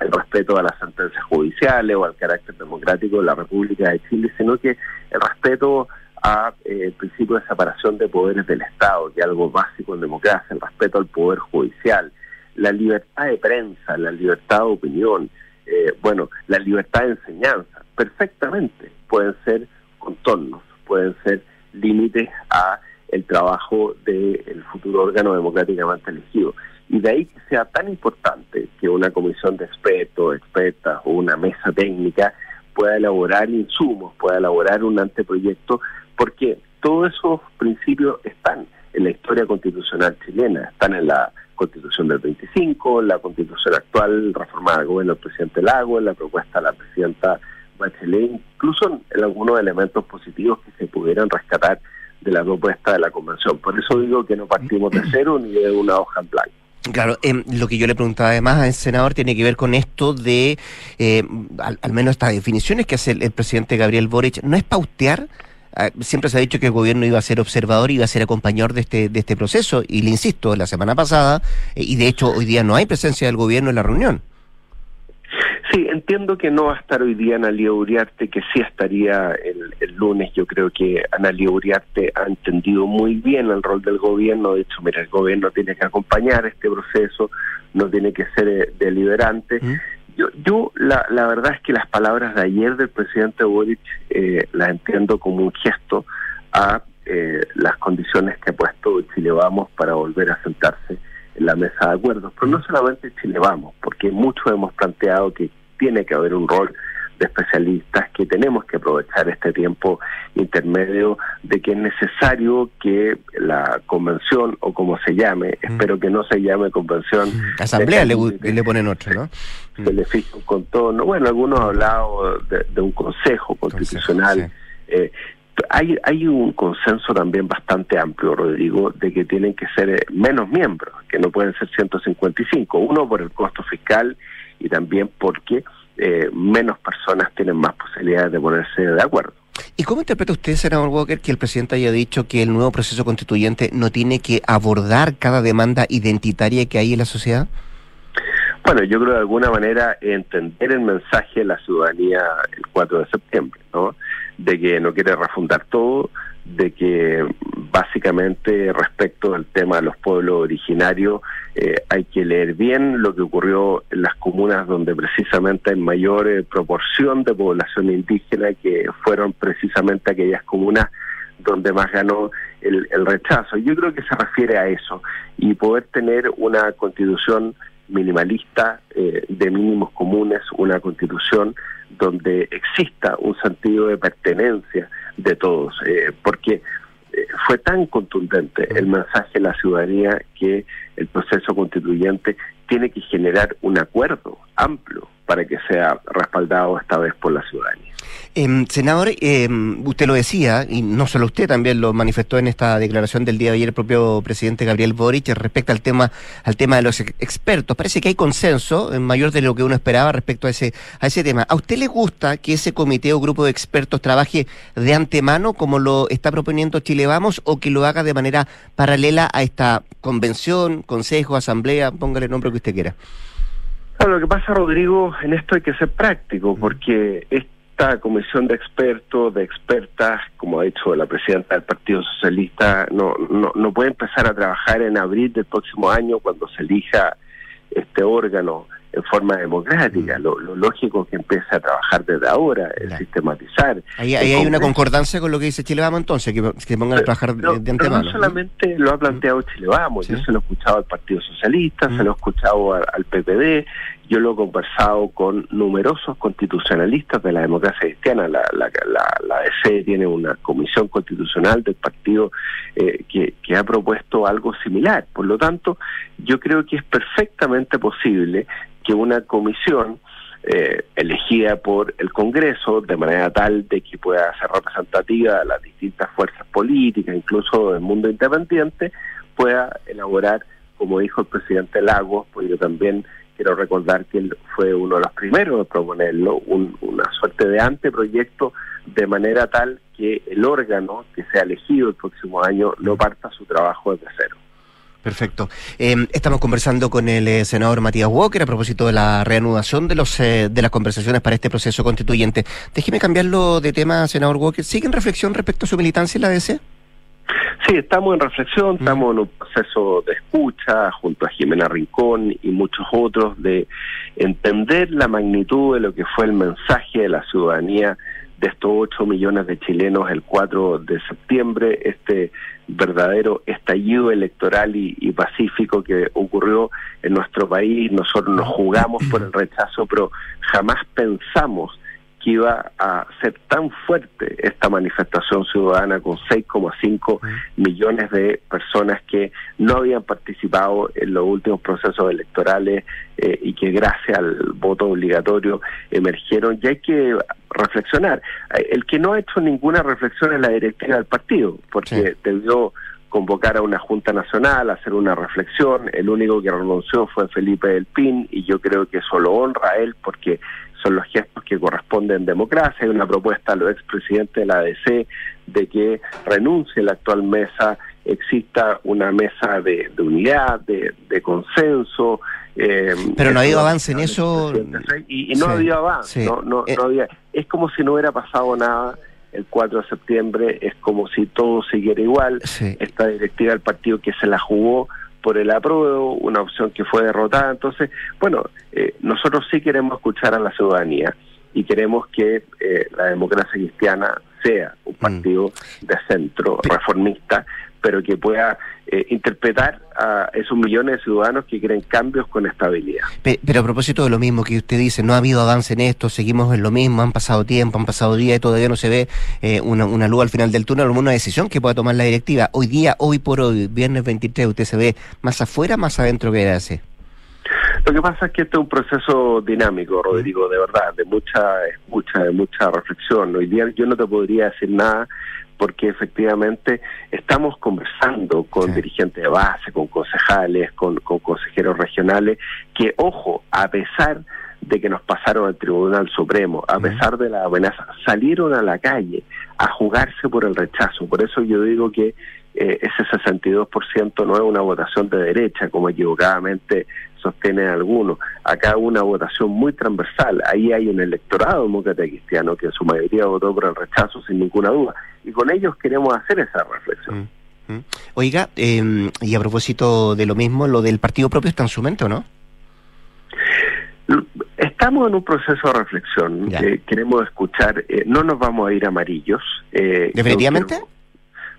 S10: el respeto a las sentencias judiciales o al carácter democrático de la República de Chile, sino que el respeto a eh, principio de separación de poderes del Estado, que es algo básico en democracia, el respeto al poder judicial, la libertad de prensa, la libertad de opinión, eh, bueno, la libertad de enseñanza, perfectamente pueden ser contornos, pueden ser límites a el trabajo del futuro órgano democráticamente elegido. Y de ahí que sea tan importante que una comisión de expertos, expertas o una mesa técnica pueda elaborar insumos, pueda elaborar un anteproyecto, porque todos esos principios están en la historia constitucional chilena, están en la constitución del 25, la constitución actual reformada gobierno del presidente Lago, la propuesta de la presidenta Bachelet, incluso en algunos elementos positivos que se pudieran rescatar de la propuesta de la convención. Por eso digo que no partimos de cero ni de una hoja en blanco.
S1: Claro, eh, lo que yo le preguntaba además al senador tiene que ver con esto de, eh, al, menos estas definiciones que hace el, presidente Gabriel Boric, ¿no es pautear? Ah, siempre se ha dicho que el gobierno iba a ser observador, iba a ser acompañador de este, de este proceso, y le insisto, la semana pasada, eh, y de hecho hoy día no hay presencia del gobierno en la reunión.
S10: Sí, entiendo que no va a estar hoy día Analia Uriarte, que sí estaría el, el lunes. Yo creo que Analia Uriarte ha entendido muy bien el rol del gobierno. De hecho, mira, el gobierno tiene que acompañar este proceso, no tiene que ser eh, deliberante. Yo, yo la, la verdad es que las palabras de ayer del presidente Boric eh, las entiendo como un gesto a eh, las condiciones que ha puesto Chile Vamos para volver a sentarse en la mesa de acuerdos. Pero no solamente Chile Vamos, porque muchos hemos planteado que tiene que haber un rol de especialistas que tenemos que aprovechar este tiempo intermedio de que es necesario que la convención o como se llame, mm. espero que no se llame convención.
S1: Asamblea le, le, ponen otro, ¿no?
S10: Se le fija un contorno. Bueno, algunos han hablado de, un consejo constitucional. Eh, hay, hay un consenso también bastante amplio, Rodrigo, de que tienen que ser eh, menos miembros, que no pueden ser 155. Uno por el costo fiscal y también porque eh, menos personas tienen más posibilidades de ponerse de acuerdo.
S1: ¿Y cómo interpreta usted, senador Walker, que el presidente haya dicho que el nuevo proceso constituyente no tiene que abordar cada demanda identitaria que hay en la sociedad?
S10: Bueno, yo creo de alguna manera entender el mensaje de la ciudadanía el 4 de septiembre, ¿no? De que no quiere refundar todo, de que básicamente respecto al tema de los pueblos originarios eh, hay que leer bien lo que ocurrió en las comunas donde precisamente hay mayor eh, proporción de población indígena que fueron precisamente aquellas comunas donde más ganó el, el rechazo. Yo creo que se refiere a eso y poder tener una constitución minimalista eh, de mínimos comunes, una constitución donde exista un sentido de pertenencia de todos, eh, porque eh, fue tan contundente el mensaje de la ciudadanía que el proceso constituyente tiene que generar un acuerdo amplio para que sea respaldado esta vez por la ciudadanía.
S1: Eh, senador, eh, usted lo decía, y no solo usted, también lo manifestó en esta declaración del día de ayer el propio presidente Gabriel Boric respecto al tema, al tema de los expertos. Parece que hay consenso, en mayor de lo que uno esperaba respecto a ese, a ese tema. ¿A usted le gusta que ese comité o grupo de expertos trabaje de antemano como lo está proponiendo Chile Vamos o que lo haga de manera paralela a esta convención, consejo, asamblea, póngale el nombre que usted quiera?
S10: lo que pasa, Rodrigo, en esto hay que ser práctico, porque esta comisión de expertos, de expertas, como ha dicho la presidenta del Partido Socialista, no, no, no puede empezar a trabajar en abril del próximo año cuando se elija este órgano en forma democrática. Mm. Lo, lógico es que empiece a trabajar desde ahora, el sistematizar.
S1: Ahí, hay una concordancia con lo que dice Chile Vamos entonces, que, que pongan a trabajar de, antemano.
S10: no solamente lo ha planteado Chile Vamos, yo se lo he escuchado al Partido Socialista, se lo he escuchado al, PPD, yo lo he conversado con numerosos constitucionalistas de la democracia cristiana. La, la, la, DC tiene una comisión constitucional del partido eh, que, que ha propuesto algo similar. Por lo tanto, yo creo que es perfectamente posible que una comisión eh, elegida por el Congreso de manera tal de que pueda ser representativa de las distintas fuerzas políticas, incluso del mundo independiente, pueda elaborar, como dijo el presidente Lagos, pues yo también quiero recordar que él fue uno de los primeros en proponerlo, una suerte de anteproyecto, de manera tal que el órgano que sea elegido el próximo año no parta su trabajo desde cero.
S1: Perfecto. Eh, estamos conversando con el eh, senador Matías Walker a propósito de la reanudación de los eh, de las conversaciones para este proceso constituyente. Déjeme cambiarlo de tema, senador Walker. ¿Sigue en reflexión respecto a su militancia en la DC?
S10: Sí, estamos en reflexión, mm. estamos en un proceso de escucha junto a Jimena Rincón y muchos otros de entender la magnitud de lo que fue el mensaje de la ciudadanía de estos 8 millones de chilenos el 4 de septiembre, este verdadero estallido electoral y, pacífico que ocurrió en nuestro país. Nosotros nos jugamos por el rechazo, pero jamás pensamos que iba a ser tan fuerte esta manifestación ciudadana con 6,5 millones de personas que no habían participado en los últimos procesos electorales eh, y que gracias al voto obligatorio emergieron. Y hay que reflexionar. El que no ha hecho ninguna reflexión es la directiva del partido, porque debió convocar a una Junta Nacional, hacer una reflexión. El único que renunció fue Felipe del Pin y yo creo que eso lo honra a él porque son los gestos que corresponden en democracia. Hay una propuesta a los expresidentes de la ADC de que renuncie la actual mesa, exista una mesa de, unidad, de, consenso.
S1: Eh, Pero no ha habido avance en eso.
S10: Y, no ha habido avance, no, no, eh, había. Es como si no hubiera pasado nada el 4 de septiembre, es como si todo siguiera igual. Esta directiva del partido que se la jugó por el apruebo, una opción que fue derrotada. Entonces, bueno, eh, nosotros sí queremos escuchar a la ciudadanía y queremos que eh, la democracia cristiana sea un mm. partido de centro reformista, pero que pueda eh, interpretar a esos millones de ciudadanos que quieren cambios con estabilidad.
S1: Pero a propósito de lo mismo que usted dice, no ha habido avance en esto, seguimos en lo mismo, han pasado tiempo, han pasado días y todavía no se ve eh, una, una, luz al final del túnel, una decisión que pueda tomar la directiva. Hoy día, hoy por hoy, viernes 23, ¿usted se ve más afuera, más adentro que hace?
S10: Lo que pasa es que este es un proceso dinámico, Rodrigo, de verdad, de mucha escucha, de mucha reflexión. Hoy día yo no te podría decir nada porque efectivamente estamos conversando con dirigentes de base, con concejales, con, consejeros regionales, que, ojo, a pesar de que nos pasaron al Tribunal Supremo, a pesar de la amenaza, salieron a la calle a jugarse por el rechazo. Por eso yo digo que eh, ese 62% no es una votación de derecha, como equivocadamente sostienen algunos. Acá una votación muy transversal. Ahí hay un electorado demócrata cristiano que en su mayoría votó por el rechazo sin ninguna duda. Y con ellos queremos hacer esa reflexión.
S1: Mm, mm. Oiga, em, y a propósito de lo mismo, lo del partido propio está en su mente, ¿no?
S10: Estamos en un proceso de reflexión. queremos escuchar, eh, no nos vamos a ir amarillos.
S1: Eh, ¿Definitivamente?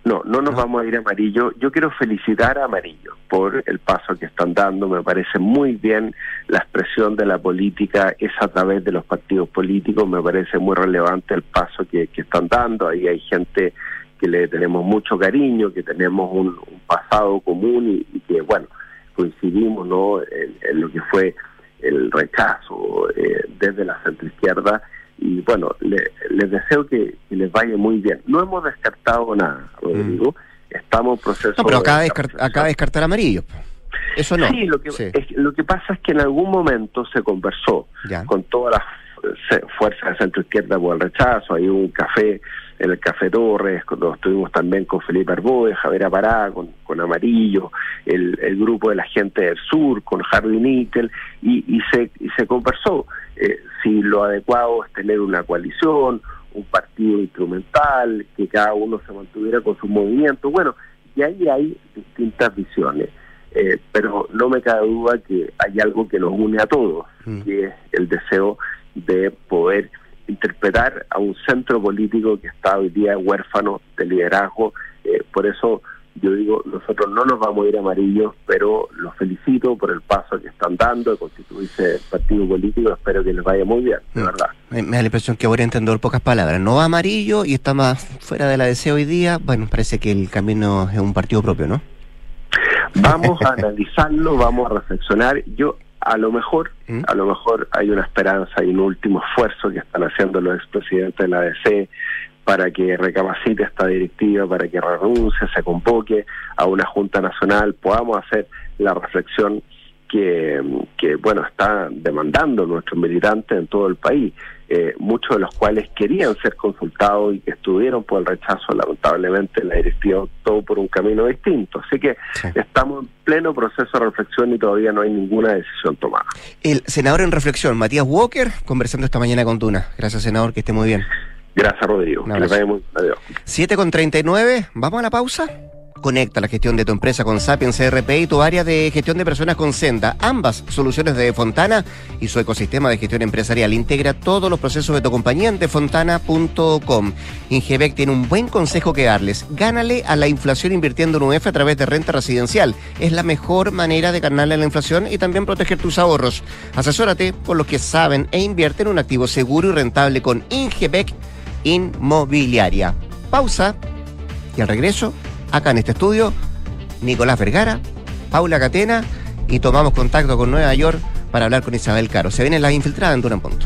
S10: No, no nos vamos a ir a Amarillo. Yo quiero felicitar a Amarillo por el paso que están dando. Me parece muy bien la expresión de la política es a través de los partidos políticos. Me parece muy relevante el paso que, están dando. Ahí hay gente que le tenemos mucho cariño, que tenemos un, pasado común y, que, bueno, coincidimos ¿no? en, lo que fue el rechazo eh, desde la centroizquierda y bueno, les deseo que, les vaya muy bien. No hemos descartado nada, Rodrigo. Mm. Estamos en proceso.
S1: No, pero acaba de, descartar amarillo. Eso no.
S10: Sí, lo que, lo que pasa es que en algún momento se conversó con todas las fuerzas de centro izquierda por el rechazo. Hay un café en el Café Torres, cuando estuvimos también con Felipe Arbóez, Javier Apará, con, con Amarillo, el, grupo de la gente del sur, con Harvey Nickel, y, y, se, y se conversó eh, si lo adecuado es tener una coalición, un partido instrumental, que cada uno se mantuviera con su movimiento. Bueno, y ahí hay distintas visiones. Eh, pero no me cabe duda que hay algo que nos une a todos, mm. que es el deseo de poder interpretar a un centro político que está hoy día huérfano de liderazgo. Eh, por eso yo digo, nosotros no nos vamos a ir amarillos, pero los felicito por el paso que están dando de constituirse partido político. Espero que les vaya muy bien, de mm. verdad.
S1: Me, da la impresión que voy a entender pocas palabras. No va amarillo y está más fuera de la deseo hoy día. Bueno, parece que el camino es un partido propio, ¿no?
S10: Vamos a analizarlo, vamos a reflexionar. Yo a lo mejor, ¿Mm? a lo mejor hay una esperanza y un último esfuerzo que están haciendo los expresidentes de la ADC para que recapacite esta directiva, para que renuncie, se convoque a una Junta Nacional, podamos hacer la reflexión que, que, bueno, está demandando nuestros militantes en todo el país, eh, muchos de los cuales querían ser consultados y que estuvieron por el rechazo, lamentablemente la directiva todo por un camino distinto. Así que estamos en pleno proceso de reflexión y todavía no hay ninguna decisión tomada.
S1: El senador en reflexión, Matías Walker, conversando esta mañana con Duna. Gracias, senador, que esté muy bien.
S10: Gracias, Rodrigo. Que les vaya muy Adiós.
S1: 7 con 39, ¿vamos a la pausa? Conecta la gestión de tu empresa con Sapiens CRP y tu área de gestión de personas con Senda. Ambas soluciones de Fontana y su ecosistema de gestión empresarial. Integra todos los procesos de tu compañía en defontana.com. Ingebec tiene un buen consejo que darles. Gánale a la inflación invirtiendo en UF a través de renta residencial. Es la mejor manera de ganarle a la inflación y también proteger tus ahorros. Asesórate por los que saben e invierte en un activo seguro y rentable con Ingebec Inmobiliaria. Pausa y al regreso acá en este estudio, Nicolás Vergara, Paula Catena y tomamos contacto con Nueva York para hablar con Isabel Caro. Se viene la infiltrada en Duran Punto.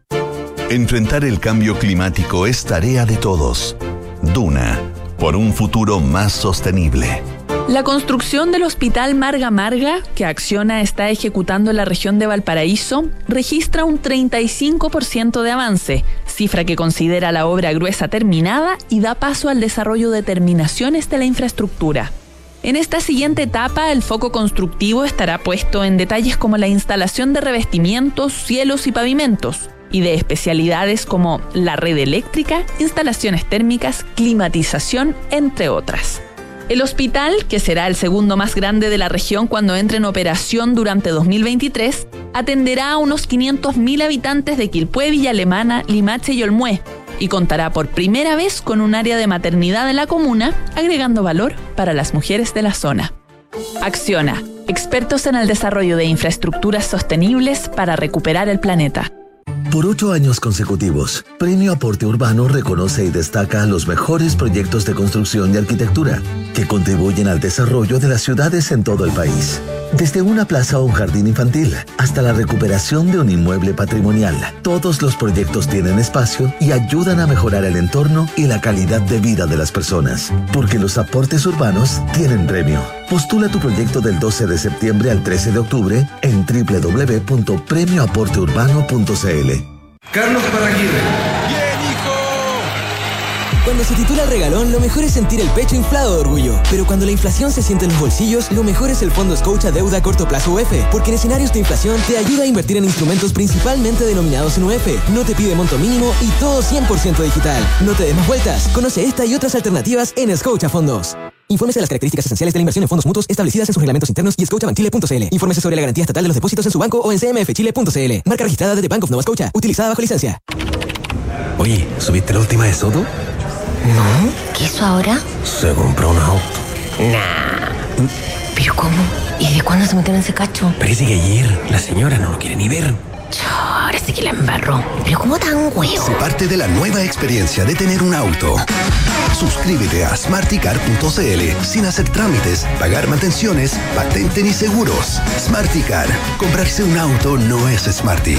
S3: Enfrentar el cambio climático es tarea de todos. Duna, por un futuro más sostenible.
S11: La construcción del Hospital Marga Marga, que Acciona está ejecutando en la región de Valparaíso, registra un 35% de avance, cifra que considera la obra gruesa terminada y da paso al desarrollo de terminaciones de la infraestructura. En esta siguiente etapa, el foco constructivo estará puesto en detalles como la instalación de revestimientos, cielos y pavimentos, y de especialidades como la red eléctrica, instalaciones térmicas, climatización, entre otras. El hospital, que será el segundo más grande de la región cuando entre en operación durante 2023, atenderá a unos 500.000 habitantes de Quilpué, Villa Alemana, Limache y Olmué, y contará por primera vez con un área de maternidad en la comuna, agregando valor para las mujeres de la zona. Acciona, expertos en el desarrollo de infraestructuras sostenibles para recuperar el planeta.
S3: Por ocho años consecutivos, Premio Aporte Urbano reconoce y destaca los mejores proyectos de construcción y arquitectura que contribuyen al desarrollo de las ciudades en todo el país. Desde una plaza o un jardín infantil hasta la recuperación de un inmueble patrimonial, todos los proyectos tienen espacio y ayudan a mejorar el entorno y la calidad de vida de las personas. Porque los aportes urbanos tienen premio. Postula tu proyecto del 12 de septiembre al 13 de octubre en www.premioaporteurbano.cl.
S12: Carlos Paraguirre.
S13: Cuando se titula el regalón, lo mejor es sentir el pecho inflado de orgullo. Pero cuando la inflación se siente en los bolsillos, lo mejor es el Fondo Scotia Deuda a Corto Plazo UF. Porque en escenarios de inflación te ayuda a invertir en instrumentos principalmente denominados en UF. No te pide monto mínimo y todo 100% digital. No te des más vueltas. Conoce esta y otras alternativas en Scotia Fondos. Infórmese de las características esenciales de la inversión en fondos mutuos establecidas en sus reglamentos internos y scotiabankchile.cl. Infórmese sobre la garantía estatal de los depósitos en su banco o en cmfchile.cl. Marca registrada de The Bank of Nova Scotia. Utilizada bajo licencia.
S14: Oye, ¿subiste la última de Soto?
S15: No, ¿qué hizo ahora?
S14: Se compró un auto.
S15: Nah. ¿Pero cómo? ¿Y de cuándo se metió en ese cacho?
S14: Parece que ayer la señora no lo quiere ni ver.
S15: Ahora sí que la embarró. Pero ¿cómo tan huevo?
S16: Se parte de la nueva experiencia de tener un auto. Suscríbete a smarticar.cl sin hacer trámites, pagar mantenciones, patente ni seguros. Smarticar. Comprarse un auto no es smarty.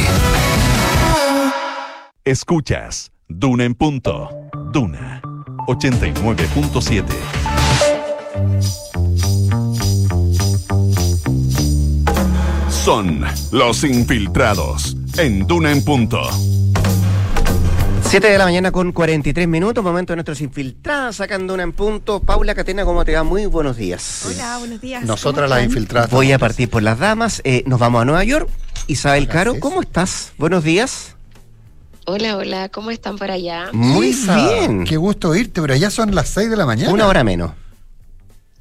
S17: Escuchas Duna en punto. Duna 89.7. Son los infiltrados en Duna en punto.
S1: 7 de la mañana con 43 minutos, momento de nuestros infiltrados, sacando una en punto. Paula Catena, ¿cómo te va? Muy buenos días.
S18: Hola, buenos días.
S1: Nosotras las infiltradas. Voy a partir por las damas. Eh, nos vamos a Nueva York. Isabel Caro, ¿cómo estás? Buenos días.
S19: Hola, hola, ¿cómo están por allá?
S1: Muy
S20: Isa,
S1: bien.
S20: Qué gusto oírte, pero ya son las 6 de la mañana.
S1: Una hora menos.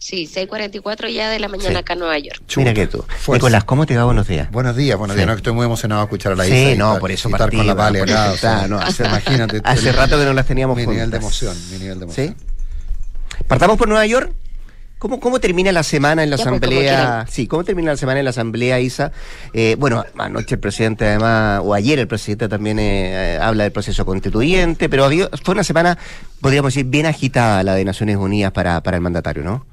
S19: Sí, 6.44 ya de la mañana
S1: Sí.
S19: acá en Nueva York.
S1: Mira que tú.
S20: Fuerza.
S1: Nicolás, ¿cómo te va? Buenos días.
S20: Buenos días, buenos
S1: Sí.
S20: días. No, que estoy muy emocionado de escuchar a la
S1: Sí,
S20: Isa
S1: no,
S20: estar-
S1: por eso
S20: estar con la
S1: por
S20: acá.
S1: eso
S20: o sea,
S1: está, no, hace-
S20: imagínate.
S1: hace
S20: el-
S1: rato que no las teníamos
S20: Mi nivel de emoción, mi nivel de emoción.
S1: ¿Sí? Partamos por Nueva York. ¿Cómo, ¿Cómo termina la semana en la
S19: Ya, pues, como
S1: asamblea?
S19: quieran.
S1: Sí, ¿cómo termina la semana en la asamblea, Isa? Eh, bueno, anoche el presidente, además, o ayer el presidente también eh, eh, habla del proceso constituyente, pero había- fue una semana, podríamos decir, bien agitada la de Naciones Unidas para, para el mandatario, ¿no?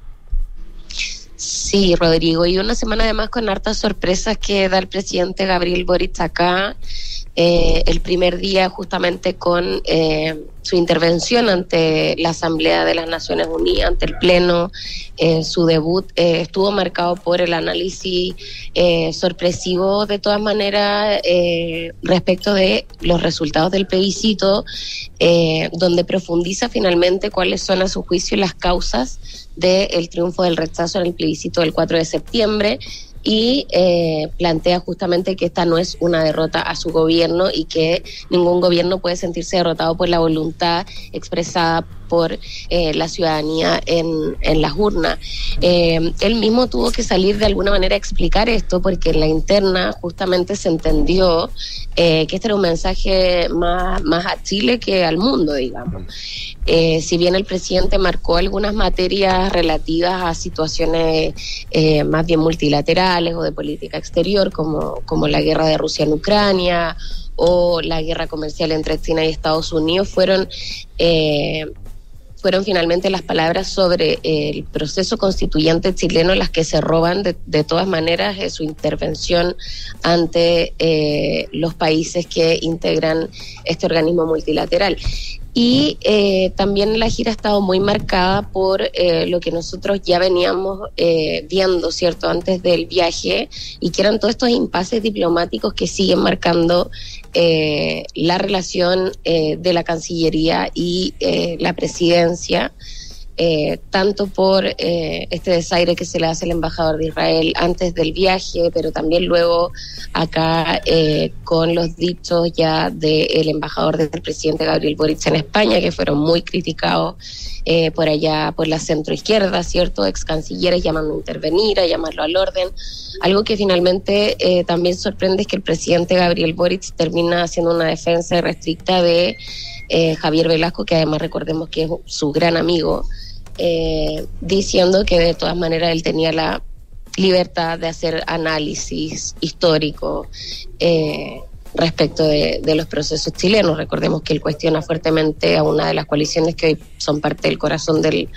S19: Sí, Rodrigo, y una semana además con hartas sorpresas que da el presidente Gabriel Boric acá. Eh, el primer día justamente con eh, su intervención ante la Asamblea de las Naciones Unidas, ante el Pleno, eh, su debut eh, estuvo marcado por el análisis eh, sorpresivo de todas maneras eh, respecto de los resultados del plebiscito, donde profundiza finalmente cuáles son a su juicio las causas del triunfo del rechazo en el plebiscito del 4 de septiembre y eh, plantea justamente que esta no es una derrota a su gobierno y que ningún gobierno puede sentirse derrotado por la voluntad expresada por eh, la ciudadanía en, en las urnas. Eh, él mismo tuvo que salir de alguna manera a explicar esto porque en la interna justamente se entendió eh, que este era un mensaje más, más a Chile que al mundo, digamos. Eh, si bien el presidente marcó algunas materias relativas a situaciones eh, más bien multilaterales o de política exterior, como, como la guerra de Rusia en Ucrania o la guerra comercial entre China y Estados Unidos, fueron eh, fueron finalmente las palabras sobre eh, el proceso constituyente chileno las que se roban de, de todas maneras eh, su intervención ante eh, los países que integran este organismo multilateral. Y eh, también la gira ha estado muy marcada por eh, lo que nosotros ya veníamos eh, viendo, ¿cierto?, antes del viaje, y que eran todos estos impases diplomáticos que siguen marcando eh, la relación eh, de la Cancillería y eh, la presidencia. Eh, tanto por eh, este desaire que se le hace al embajador de Israel antes del viaje, pero también luego acá eh, con los dichos ya del embajador del presidente Gabriel Boric en España, que fueron muy criticados eh, por allá, por la centroizquierda, ¿cierto? Ex cancilleres llamando a intervenir, a llamarlo al orden. Algo que finalmente eh, también sorprende es que el presidente Gabriel Boric termina haciendo una defensa restricta de eh, Javier Velasco, que además recordemos que es su gran amigo, eh, diciendo que de todas maneras él tenía la libertad de hacer análisis histórico eh, respecto de, de los procesos chilenos. Recordemos que él cuestiona fuertemente a una de las coaliciones que hoy son parte del corazón del,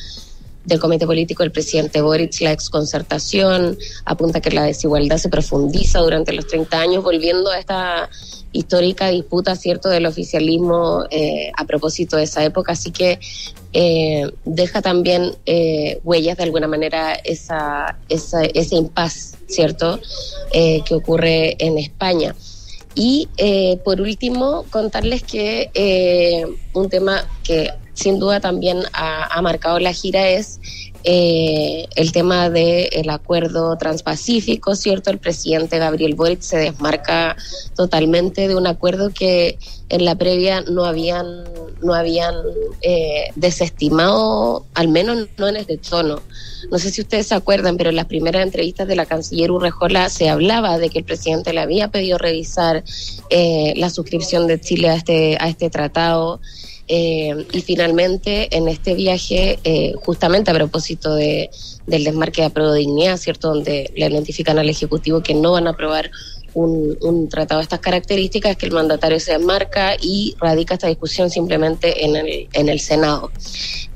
S19: del comité político del presidente Boric, la exconcertación, apunta que la desigualdad se profundiza durante los 30 años, volviendo a esta histórica disputa, ¿cierto?, del oficialismo eh, a propósito de esa época. Así que eh, deja también eh, huellas de alguna manera esa, esa, ese impas, ¿cierto?, eh, que ocurre en España. Y eh, por último, contarles que eh, un tema que sin duda también ha, marcado la gira es eh, el tema del acuerdo transpacífico, ¿cierto? El presidente Gabriel Boric se desmarca totalmente de un acuerdo que en la previa no habían, no habían eh, desestimado, al menos no en este tono. No sé si ustedes se acuerdan, pero en las primeras entrevistas de la canciller Urrejola se hablaba de que el presidente le había pedido revisar eh, la suscripción de Chile a este, a este tratado. Eh, y finalmente, en este viaje, eh, justamente a propósito de, del desmarque de Aprodignidad, ¿cierto? Donde le notifican al Ejecutivo que no van a aprobar un, un tratado de estas características, que el mandatario se enmarca y radica esta discusión simplemente en el, en el Senado.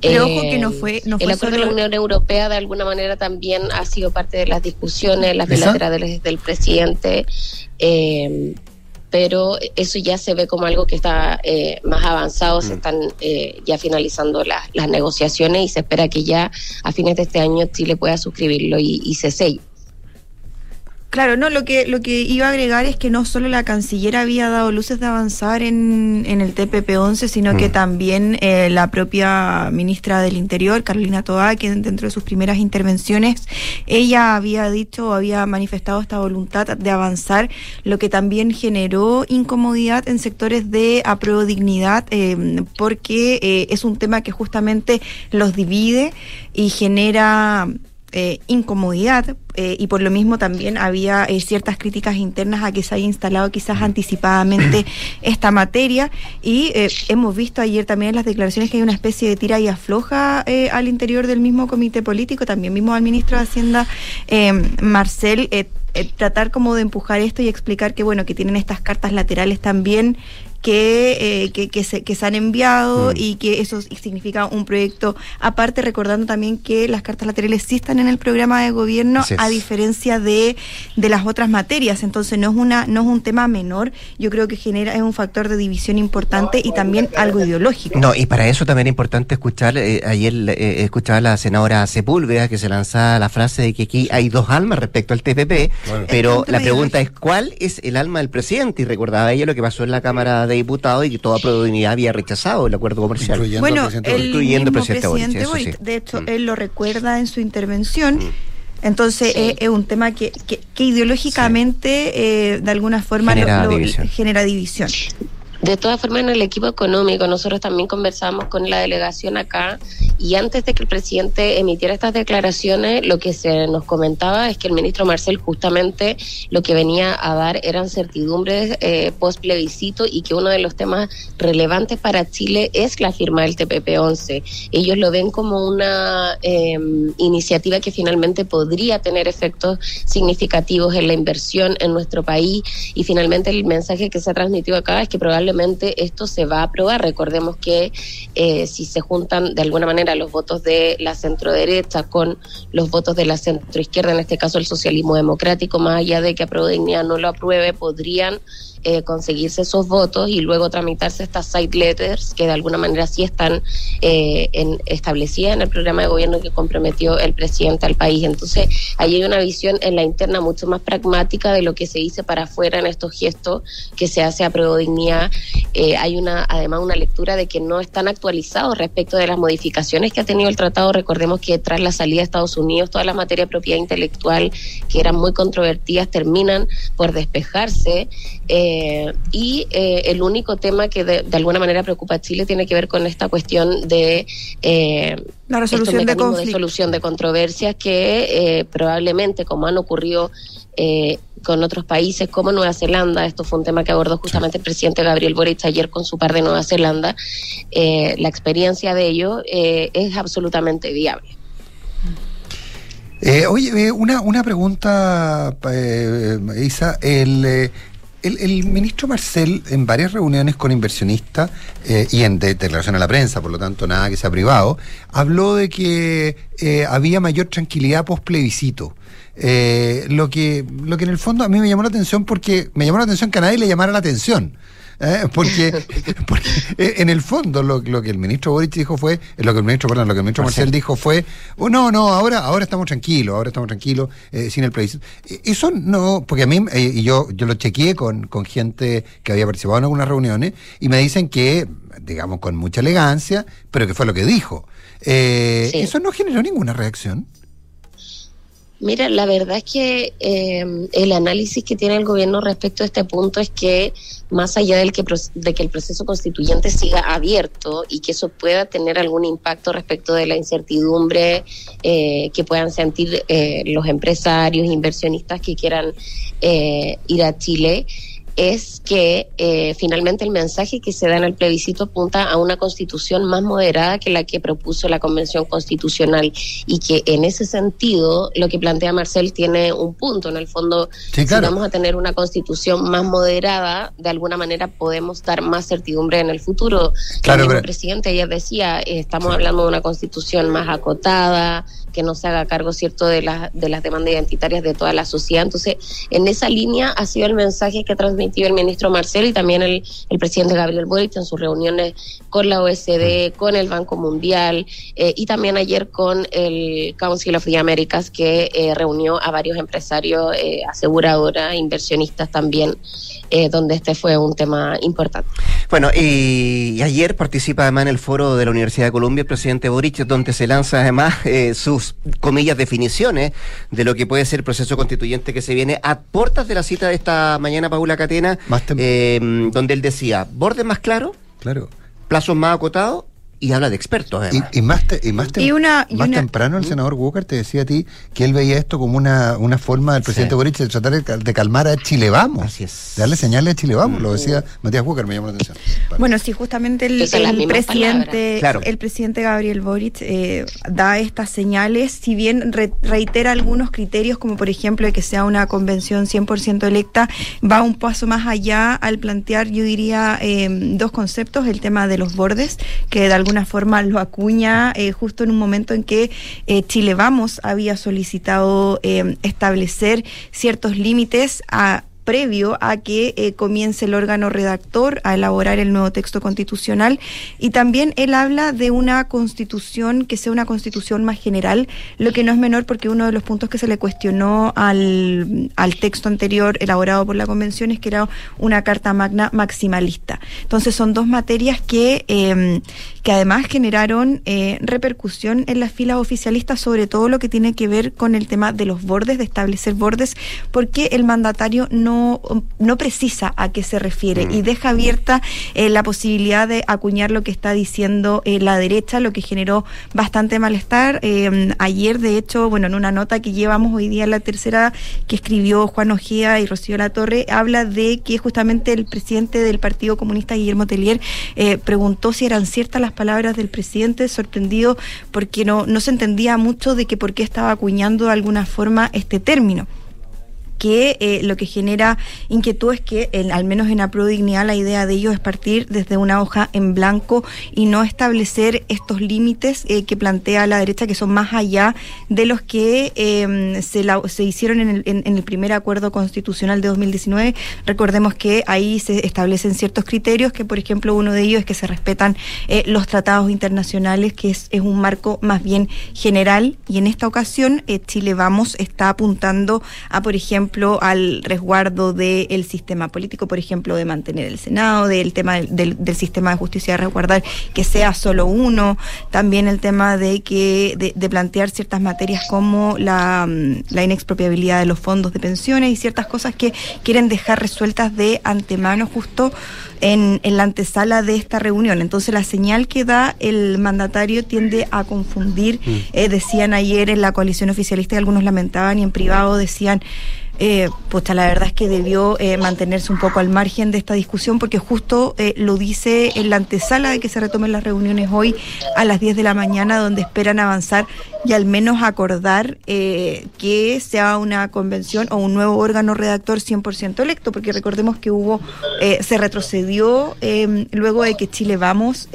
S21: Pero ojo que no fue- no
S19: el
S21: fue
S19: acuerdo de la Unión Europea de alguna manera también ha sido parte de las discusiones, las
S21: ¿Esa?
S19: bilaterales del presidente. eh, pero eso ya se ve como algo que está eh, más avanzado, se están eh, ya finalizando las- las negociaciones y se espera que ya a fines de este año Chile pueda suscribirlo y, y se selle.
S21: Claro, no, lo que, lo que iba a agregar es que no solo la canciller había dado luces de avanzar en, en el TPP-11, sino que
S22: Mm.
S21: también eh, la propia ministra del Interior, Carolina Toá, que dentro de sus primeras intervenciones, ella había dicho o había manifestado esta voluntad de avanzar, lo que también generó incomodidad en sectores de apruebo dignidad, eh, porque eh, es un tema que justamente los divide y genera eh, incomodidad eh, y por lo mismo también había eh, ciertas críticas internas a que se haya instalado quizás anticipadamente esta materia. Y eh, hemos visto ayer también en las declaraciones que hay una especie de tira y afloja al interior del mismo comité político, también vimos al ministro de Hacienda eh, Marcel tratar como de empujar esto y explicar que bueno que tienen estas cartas laterales también que, eh, que, que se, que se han enviado
S1: Mm.
S21: y que eso significa un proyecto aparte, recordando también que las cartas laterales sí están en el programa de gobierno, a diferencia de, de las otras materias. Entonces no es una, no es un tema menor, yo creo que genera, es un factor de división importante y también algo ideológico.
S1: No, y para eso también es importante escuchar, eh, ayer eh, escuchaba a la senadora Sepúlveda que se lanzaba la frase de que aquí hay dos almas respecto al TPP, pero
S21: Es un
S1: la pregunta es cuál es el alma del presidente y recordaba ella lo que pasó en la Cámara de Diputados y que toda probabilidad había rechazado el acuerdo comercial.
S21: Bueno, el
S1: incluyendo al
S21: mismo
S1: presidente Boric, eso
S21: Boric,
S1: sí. Mm.
S21: de hecho, él lo recuerda en su intervención. Entonces es, es un tema que, que, que ideológicamente eh, de alguna forma
S19: Genera
S21: lo- lo-
S19: división.
S21: genera división.
S19: De todas formas, en el equipo económico, nosotros también conversamos con la delegación acá y antes de que el presidente emitiera estas declaraciones, lo que se nos comentaba es que el ministro Marcel justamente lo que venía a dar eran certidumbres eh, post plebiscito y que uno de los temas relevantes para Chile es la firma del TPP-11. Ellos lo ven como una eh, iniciativa que finalmente podría tener efectos significativos en la inversión en nuestro país y finalmente el mensaje que se ha transmitido acá es que probablemente esto se va a aprobar. Recordemos que eh, si se juntan de alguna manera los votos de la centro derecha con los votos de la centro izquierda, en este caso el socialismo democrático, más allá de que Apruebo Dignidad no lo apruebe, podrían eh, conseguirse esos votos y luego tramitarse estas side letters que de alguna manera sí están eh, en, establecidas en el programa de gobierno que comprometió el presidente al país. Entonces, ahí hay una visión en la interna mucho más pragmática de lo que se dice para afuera en estos gestos que se hace a prueba. Eh, hay una, además, una lectura de que no están actualizados respecto de las modificaciones que ha tenido el tratado. Recordemos que tras la salida de Estados Unidos, toda la materia de propiedad intelectual que eran muy controvertidas terminan por despejarse. Eh, y eh, el único tema que de, de, alguna manera preocupa a Chile tiene que ver con esta cuestión de eh,
S21: la resolución de,
S19: de solución de controversias que eh, probablemente, como han ocurrido eh, con otros países como Nueva Zelanda, esto fue un tema que abordó justamente el presidente Gabriel Boric ayer con su par de Nueva Zelanda, eh, la experiencia de ello eh, es absolutamente viable.
S20: Eh, oye, una, una pregunta, eh, Isa. El, eh, el, el, ministro Marcel, en varias reuniones con inversionistas eh, y en de, declaración a la prensa, por lo tanto, nada que sea privado, habló de que eh, había mayor tranquilidad post plebiscito. Eh, lo, que, lo que en el fondo a mí me llamó la atención porque me llamó la atención que a nadie le llamara la atención. ¿Eh? Porque, porque, en el fondo lo, lo, que el ministro Boric dijo fue, lo que el ministro, perdón, lo que el ministro Marcel, Marcel dijo fue, oh, no, no, ahora, ahora estamos tranquilos, ahora estamos tranquilos, eh, sin el plebiscito. Eso no, porque a mí, eh, y yo, yo lo chequeé con, con gente que había participado en algunas reuniones, y me dicen que, digamos, con mucha elegancia, pero que fue lo que dijo. Eh, sí. Eso no generó ninguna reacción.
S19: Mira, la verdad es que eh, el análisis que tiene el gobierno respecto a este punto es que más allá del que, de que el proceso constituyente siga abierto y que eso pueda tener algún impacto respecto de la incertidumbre eh, que puedan sentir eh, los empresarios, inversionistas que quieran eh, ir a Chile, es que eh, finalmente el mensaje que se da en el plebiscito apunta a una constitución más moderada que la que propuso la Convención Constitucional y que en ese sentido lo que plantea Marcel tiene un punto. En el fondo,
S20: Sí, claro.
S19: si vamos a tener una constitución más moderada, de alguna manera podemos dar más certidumbre en el futuro.
S20: Claro,
S19: el
S20: pero-
S19: presidente ayer decía, eh, estamos hablando de una constitución más acotada, que no se haga cargo, ¿cierto?, de, las de las demandas identitarias de toda la sociedad. Entonces, en esa línea ha sido el mensaje que ha transmitido el ministro Marcelo y también el, el presidente Gabriel Boric en sus reuniones con la OSD, con el Banco Mundial eh, y también ayer con el Council of the Americas que eh, reunió a varios empresarios, eh, aseguradoras, inversionistas también, donde este fue un tema importante.
S1: Bueno, y, ayer participa además en el foro de la Universidad de Columbia el presidente Boric, donde se lanza además eh, comillas, definiciones de lo que puede ser el proceso constituyente que se viene a puertas de la cita de esta mañana, Paula Catena, eh, donde él decía, bordes más claros,
S20: Claro.
S1: plazos más acotados y habla de expertos
S20: Y,
S1: además.
S20: y más, te- y más, tem-
S21: Y una- y
S20: más
S21: una-
S20: temprano el senador Walker te decía a ti que él veía esto como una, una forma del presidente
S1: Sí.
S20: Boric de tratar de, cal- de calmar a Chile Vamos.
S1: Así es.
S20: De darle señales a Chile Vamos, lo decía Matías Walker, me llamó la atención.
S21: Bueno, sí, justamente el, presidente.
S1: Claro.
S21: el presidente Gabriel Boric eh, da estas señales, si bien re- reitera algunos criterios, como por ejemplo de que sea una convención 100% electa, va un paso más allá al plantear, yo diría, eh, dos conceptos, el tema de los bordes, que de alguna forma lo acuña eh, justo en un momento en que eh, Chile Vamos había solicitado eh, establecer ciertos límites a previo a que eh, comience el órgano redactor a elaborar el nuevo texto constitucional y también él habla de una constitución que sea una constitución más general, lo que no es menor porque uno de los puntos que se le cuestionó al, al texto anterior elaborado por la convención es que era una carta magna maximalista. Entonces son dos materias que, eh, que además generaron eh, repercusión en las filas oficialistas, sobre todo lo que tiene que ver con el tema de los bordes, de establecer bordes, porque el mandatario no, no precisa a qué se refiere y deja abierta eh, la posibilidad de acuñar lo que está diciendo eh, la derecha, lo que generó bastante malestar. Eh, ayer, de hecho, bueno, en una nota que llevamos hoy día en la tercera que escribió Juan Ojea y Rocío La Torre, habla de que justamente el presidente del Partido Comunista, Guillermo Tellier, eh, preguntó si eran ciertas las palabras del presidente, sorprendido porque no, no se entendía mucho de que por qué estaba acuñando de alguna forma este término que eh, lo que genera inquietud es que, en- al menos en Apro Dignidad, la idea de ellos es partir desde una hoja en blanco y no establecer estos límites eh, que plantea la derecha, que son más allá de los que eh, se, la- se hicieron en el, en- el primer acuerdo constitucional de 2019. Recordemos que ahí se establecen ciertos criterios, que por ejemplo uno de ellos es que se respetan eh, los tratados internacionales, que es, es un marco más bien general, y en esta ocasión Chile Vamos está apuntando a, por ejemplo, al resguardo del sistema político, por ejemplo, de mantener el Senado, del tema del, sistema de justicia, de resguardar que sea solo uno, también el tema de que de, de plantear ciertas materias como la, mm, la inexpropiabilidad de los fondos de pensiones y ciertas cosas que quieren dejar resueltas de antemano justo en, en la antesala de esta reunión. Entonces la señal que da el mandatario tiende a confundir. Eh, decían ayer en la coalición oficialista y algunos lamentaban y en privado decían... Pucha, la verdad es que debió eh, mantenerse un poco al margen de esta discusión porque justo eh, lo dice en la antesala de que se retomen las reuniones hoy a las 10 de la mañana donde esperan avanzar y al menos acordar que sea una convención o un nuevo órgano redactor 100% electo, porque recordemos que hubo, se retrocedió eh, luego de que Chile Vamos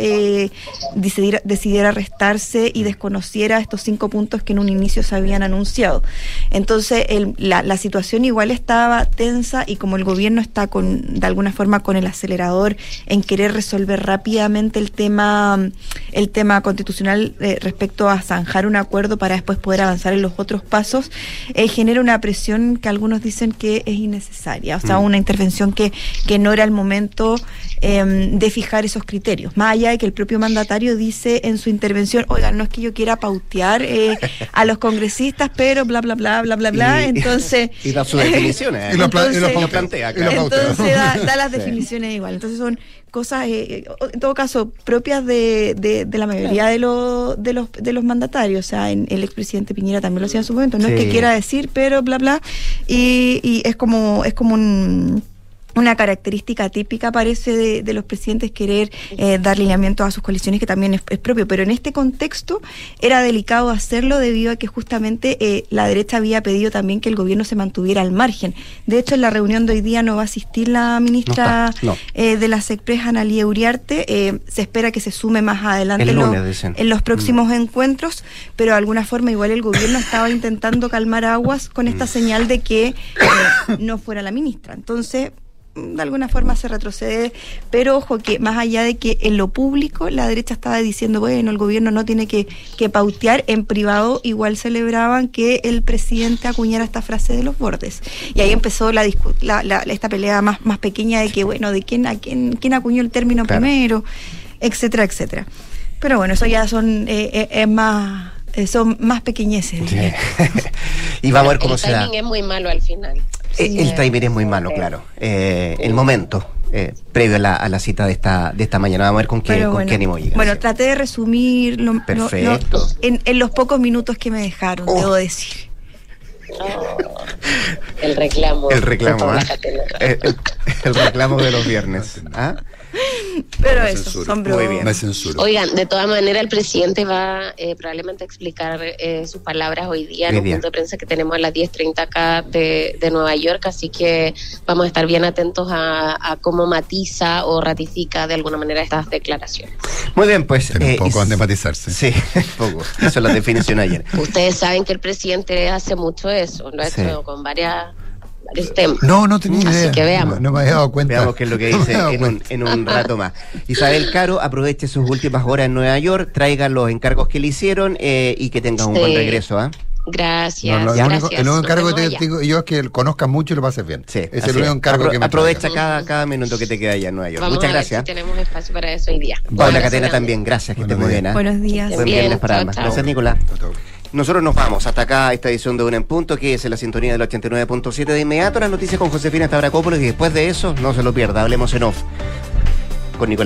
S21: decidiera, decidiera restarse y desconociera estos cinco puntos que en un inicio se habían anunciado. Entonces, el- la, la situación igual estaba tensa y como el gobierno está con, de alguna forma con el acelerador en querer resolver rápidamente el tema, el tema constitucional eh, respecto a zanjar un acuerdo para después poder avanzar en los otros pasos, eh, genera una presión que algunos dicen que es innecesaria, o sea,
S22: Mm.
S21: una intervención que, que no era el momento em, de fijar esos criterios. Más allá de que el propio mandatario dice en su intervención, oigan, no es que yo quiera pautear eh, a los congresistas, pero bla, bla, bla, bla, bla, bla. Entonces.
S1: y da sus definiciones.
S20: Y lo pla- y lo
S1: Entonces- plantea,
S20: Y lo
S1: claro.
S20: pautea.
S21: Entonces da, da las
S1: Sí.
S21: definiciones igual. Entonces son cosas, eh, en todo caso, propias de, de, de la mayoría de, los de, los, de los mandatarios. O sea, en- el expresidente Piñera también lo hacía en su momento. No es que quiera decir, pero bla, bla. Y, y es como es como un una característica típica parece de, de los presidentes querer eh, dar lineamientos a sus coaliciones que también es, es propio, pero en este contexto era delicado hacerlo debido a que justamente eh, la derecha había pedido también que el gobierno se mantuviera al margen. De hecho, en la reunión de hoy día no va a asistir la ministra
S1: No está, no.
S21: eh, de la SECPRES, Analía Uriarte. Eh, se espera que se sume más adelante
S1: El
S21: en lo- los próximos encuentros, pero de alguna forma igual el gobierno estaba intentando calmar aguas con esta señal de que no fuera la ministra. Entonces, mm, de alguna forma se retrocede, pero ojo que más allá de que en lo público la derecha estaba diciendo, bueno, el gobierno no tiene que, que pautear, en privado igual celebraban que el presidente acuñara esta frase de los bordes. Y ahí empezó la, discu- la, la- esta pelea más, más pequeña de que, bueno, de quién, a quién, quién acuñó el término
S1: Claro.
S21: primero, etcétera, etcétera. Pero bueno, eso ya son eh, eh, es más eh, son más pequeñeces.
S1: Y vamos a ver cómo
S19: el
S1: se da.
S19: timing es muy malo al final.
S1: Eh, el timing es muy malo, claro. Eh, el momento, eh, previo a la, a la cita de esta, de esta mañana. Vamos a ver con qué,
S21: Pero
S1: con
S21: bueno,
S1: qué ánimo llega.
S21: bueno, traté de resumir lo- lo- lo-
S1: Perfecto.
S21: en, en los pocos minutos que me dejaron,
S1: Oh.
S21: debo decir.
S19: El reclamo.
S1: El reclamo, ¿ah? El- el reclamo de los viernes. ¿ah?
S21: Pero eso, son.
S1: Muy bien.
S20: Me censuro.
S19: Oigan, de todas maneras el presidente va eh, probablemente a explicar eh, sus palabras hoy día en un punto de prensa que tenemos a las 10.30 acá de, de Nueva York, así que vamos a estar bien atentos a, a cómo matiza o ratifica de alguna manera estas declaraciones.
S1: Muy bien, pues.
S20: Tiene un
S1: eh,
S20: poco
S1: y-
S20: de matizarse.
S1: Sí, poco. Eso es la definición ayer.
S19: Ustedes saben que el presidente hace mucho eso, lo ha
S1: Sí.
S19: hecho con varias, varios temas.
S20: No, no tenía
S19: Así
S20: idea.
S19: que veamos.
S20: No, no me había dado cuenta.
S1: Veamos qué es lo que
S20: No
S1: dice
S20: dado
S1: en un, en un rato más. Isabel Caro, aproveche sus últimas horas en Nueva York, traiga los encargos que le hicieron eh, y que tenga un
S19: Sí.
S1: buen regreso. ¿ah?
S19: Gracias.
S20: No, no, el
S19: gracias.
S20: único, el único encargo que te digo yo es que conozcas mucho y lo pases bien.
S1: Sí,
S20: es el único encargo
S1: Apro-
S20: que me
S1: Aprovecha cada, cada minuto que te queda allá en Nueva York.
S19: Vamos
S1: Muchas
S19: a ver
S1: gracias.
S19: si tenemos espacio para eso hoy día.
S1: Paula Catena también, gracias, que estés muy bien. ¿ah?
S21: Buenos días.
S1: Buen
S19: Bien,
S1: viernes para
S19: chao,
S1: ambas.
S19: chao.
S1: Gracias, Nicolás. Nosotros nos vamos hasta acá esta edición de Una en Punto, que es en la sintonía del 89.7 de inmediato. Las noticias con Josefina Stavrakopoulos y después de eso, no se lo pierda, hablemos en off con Nicolás.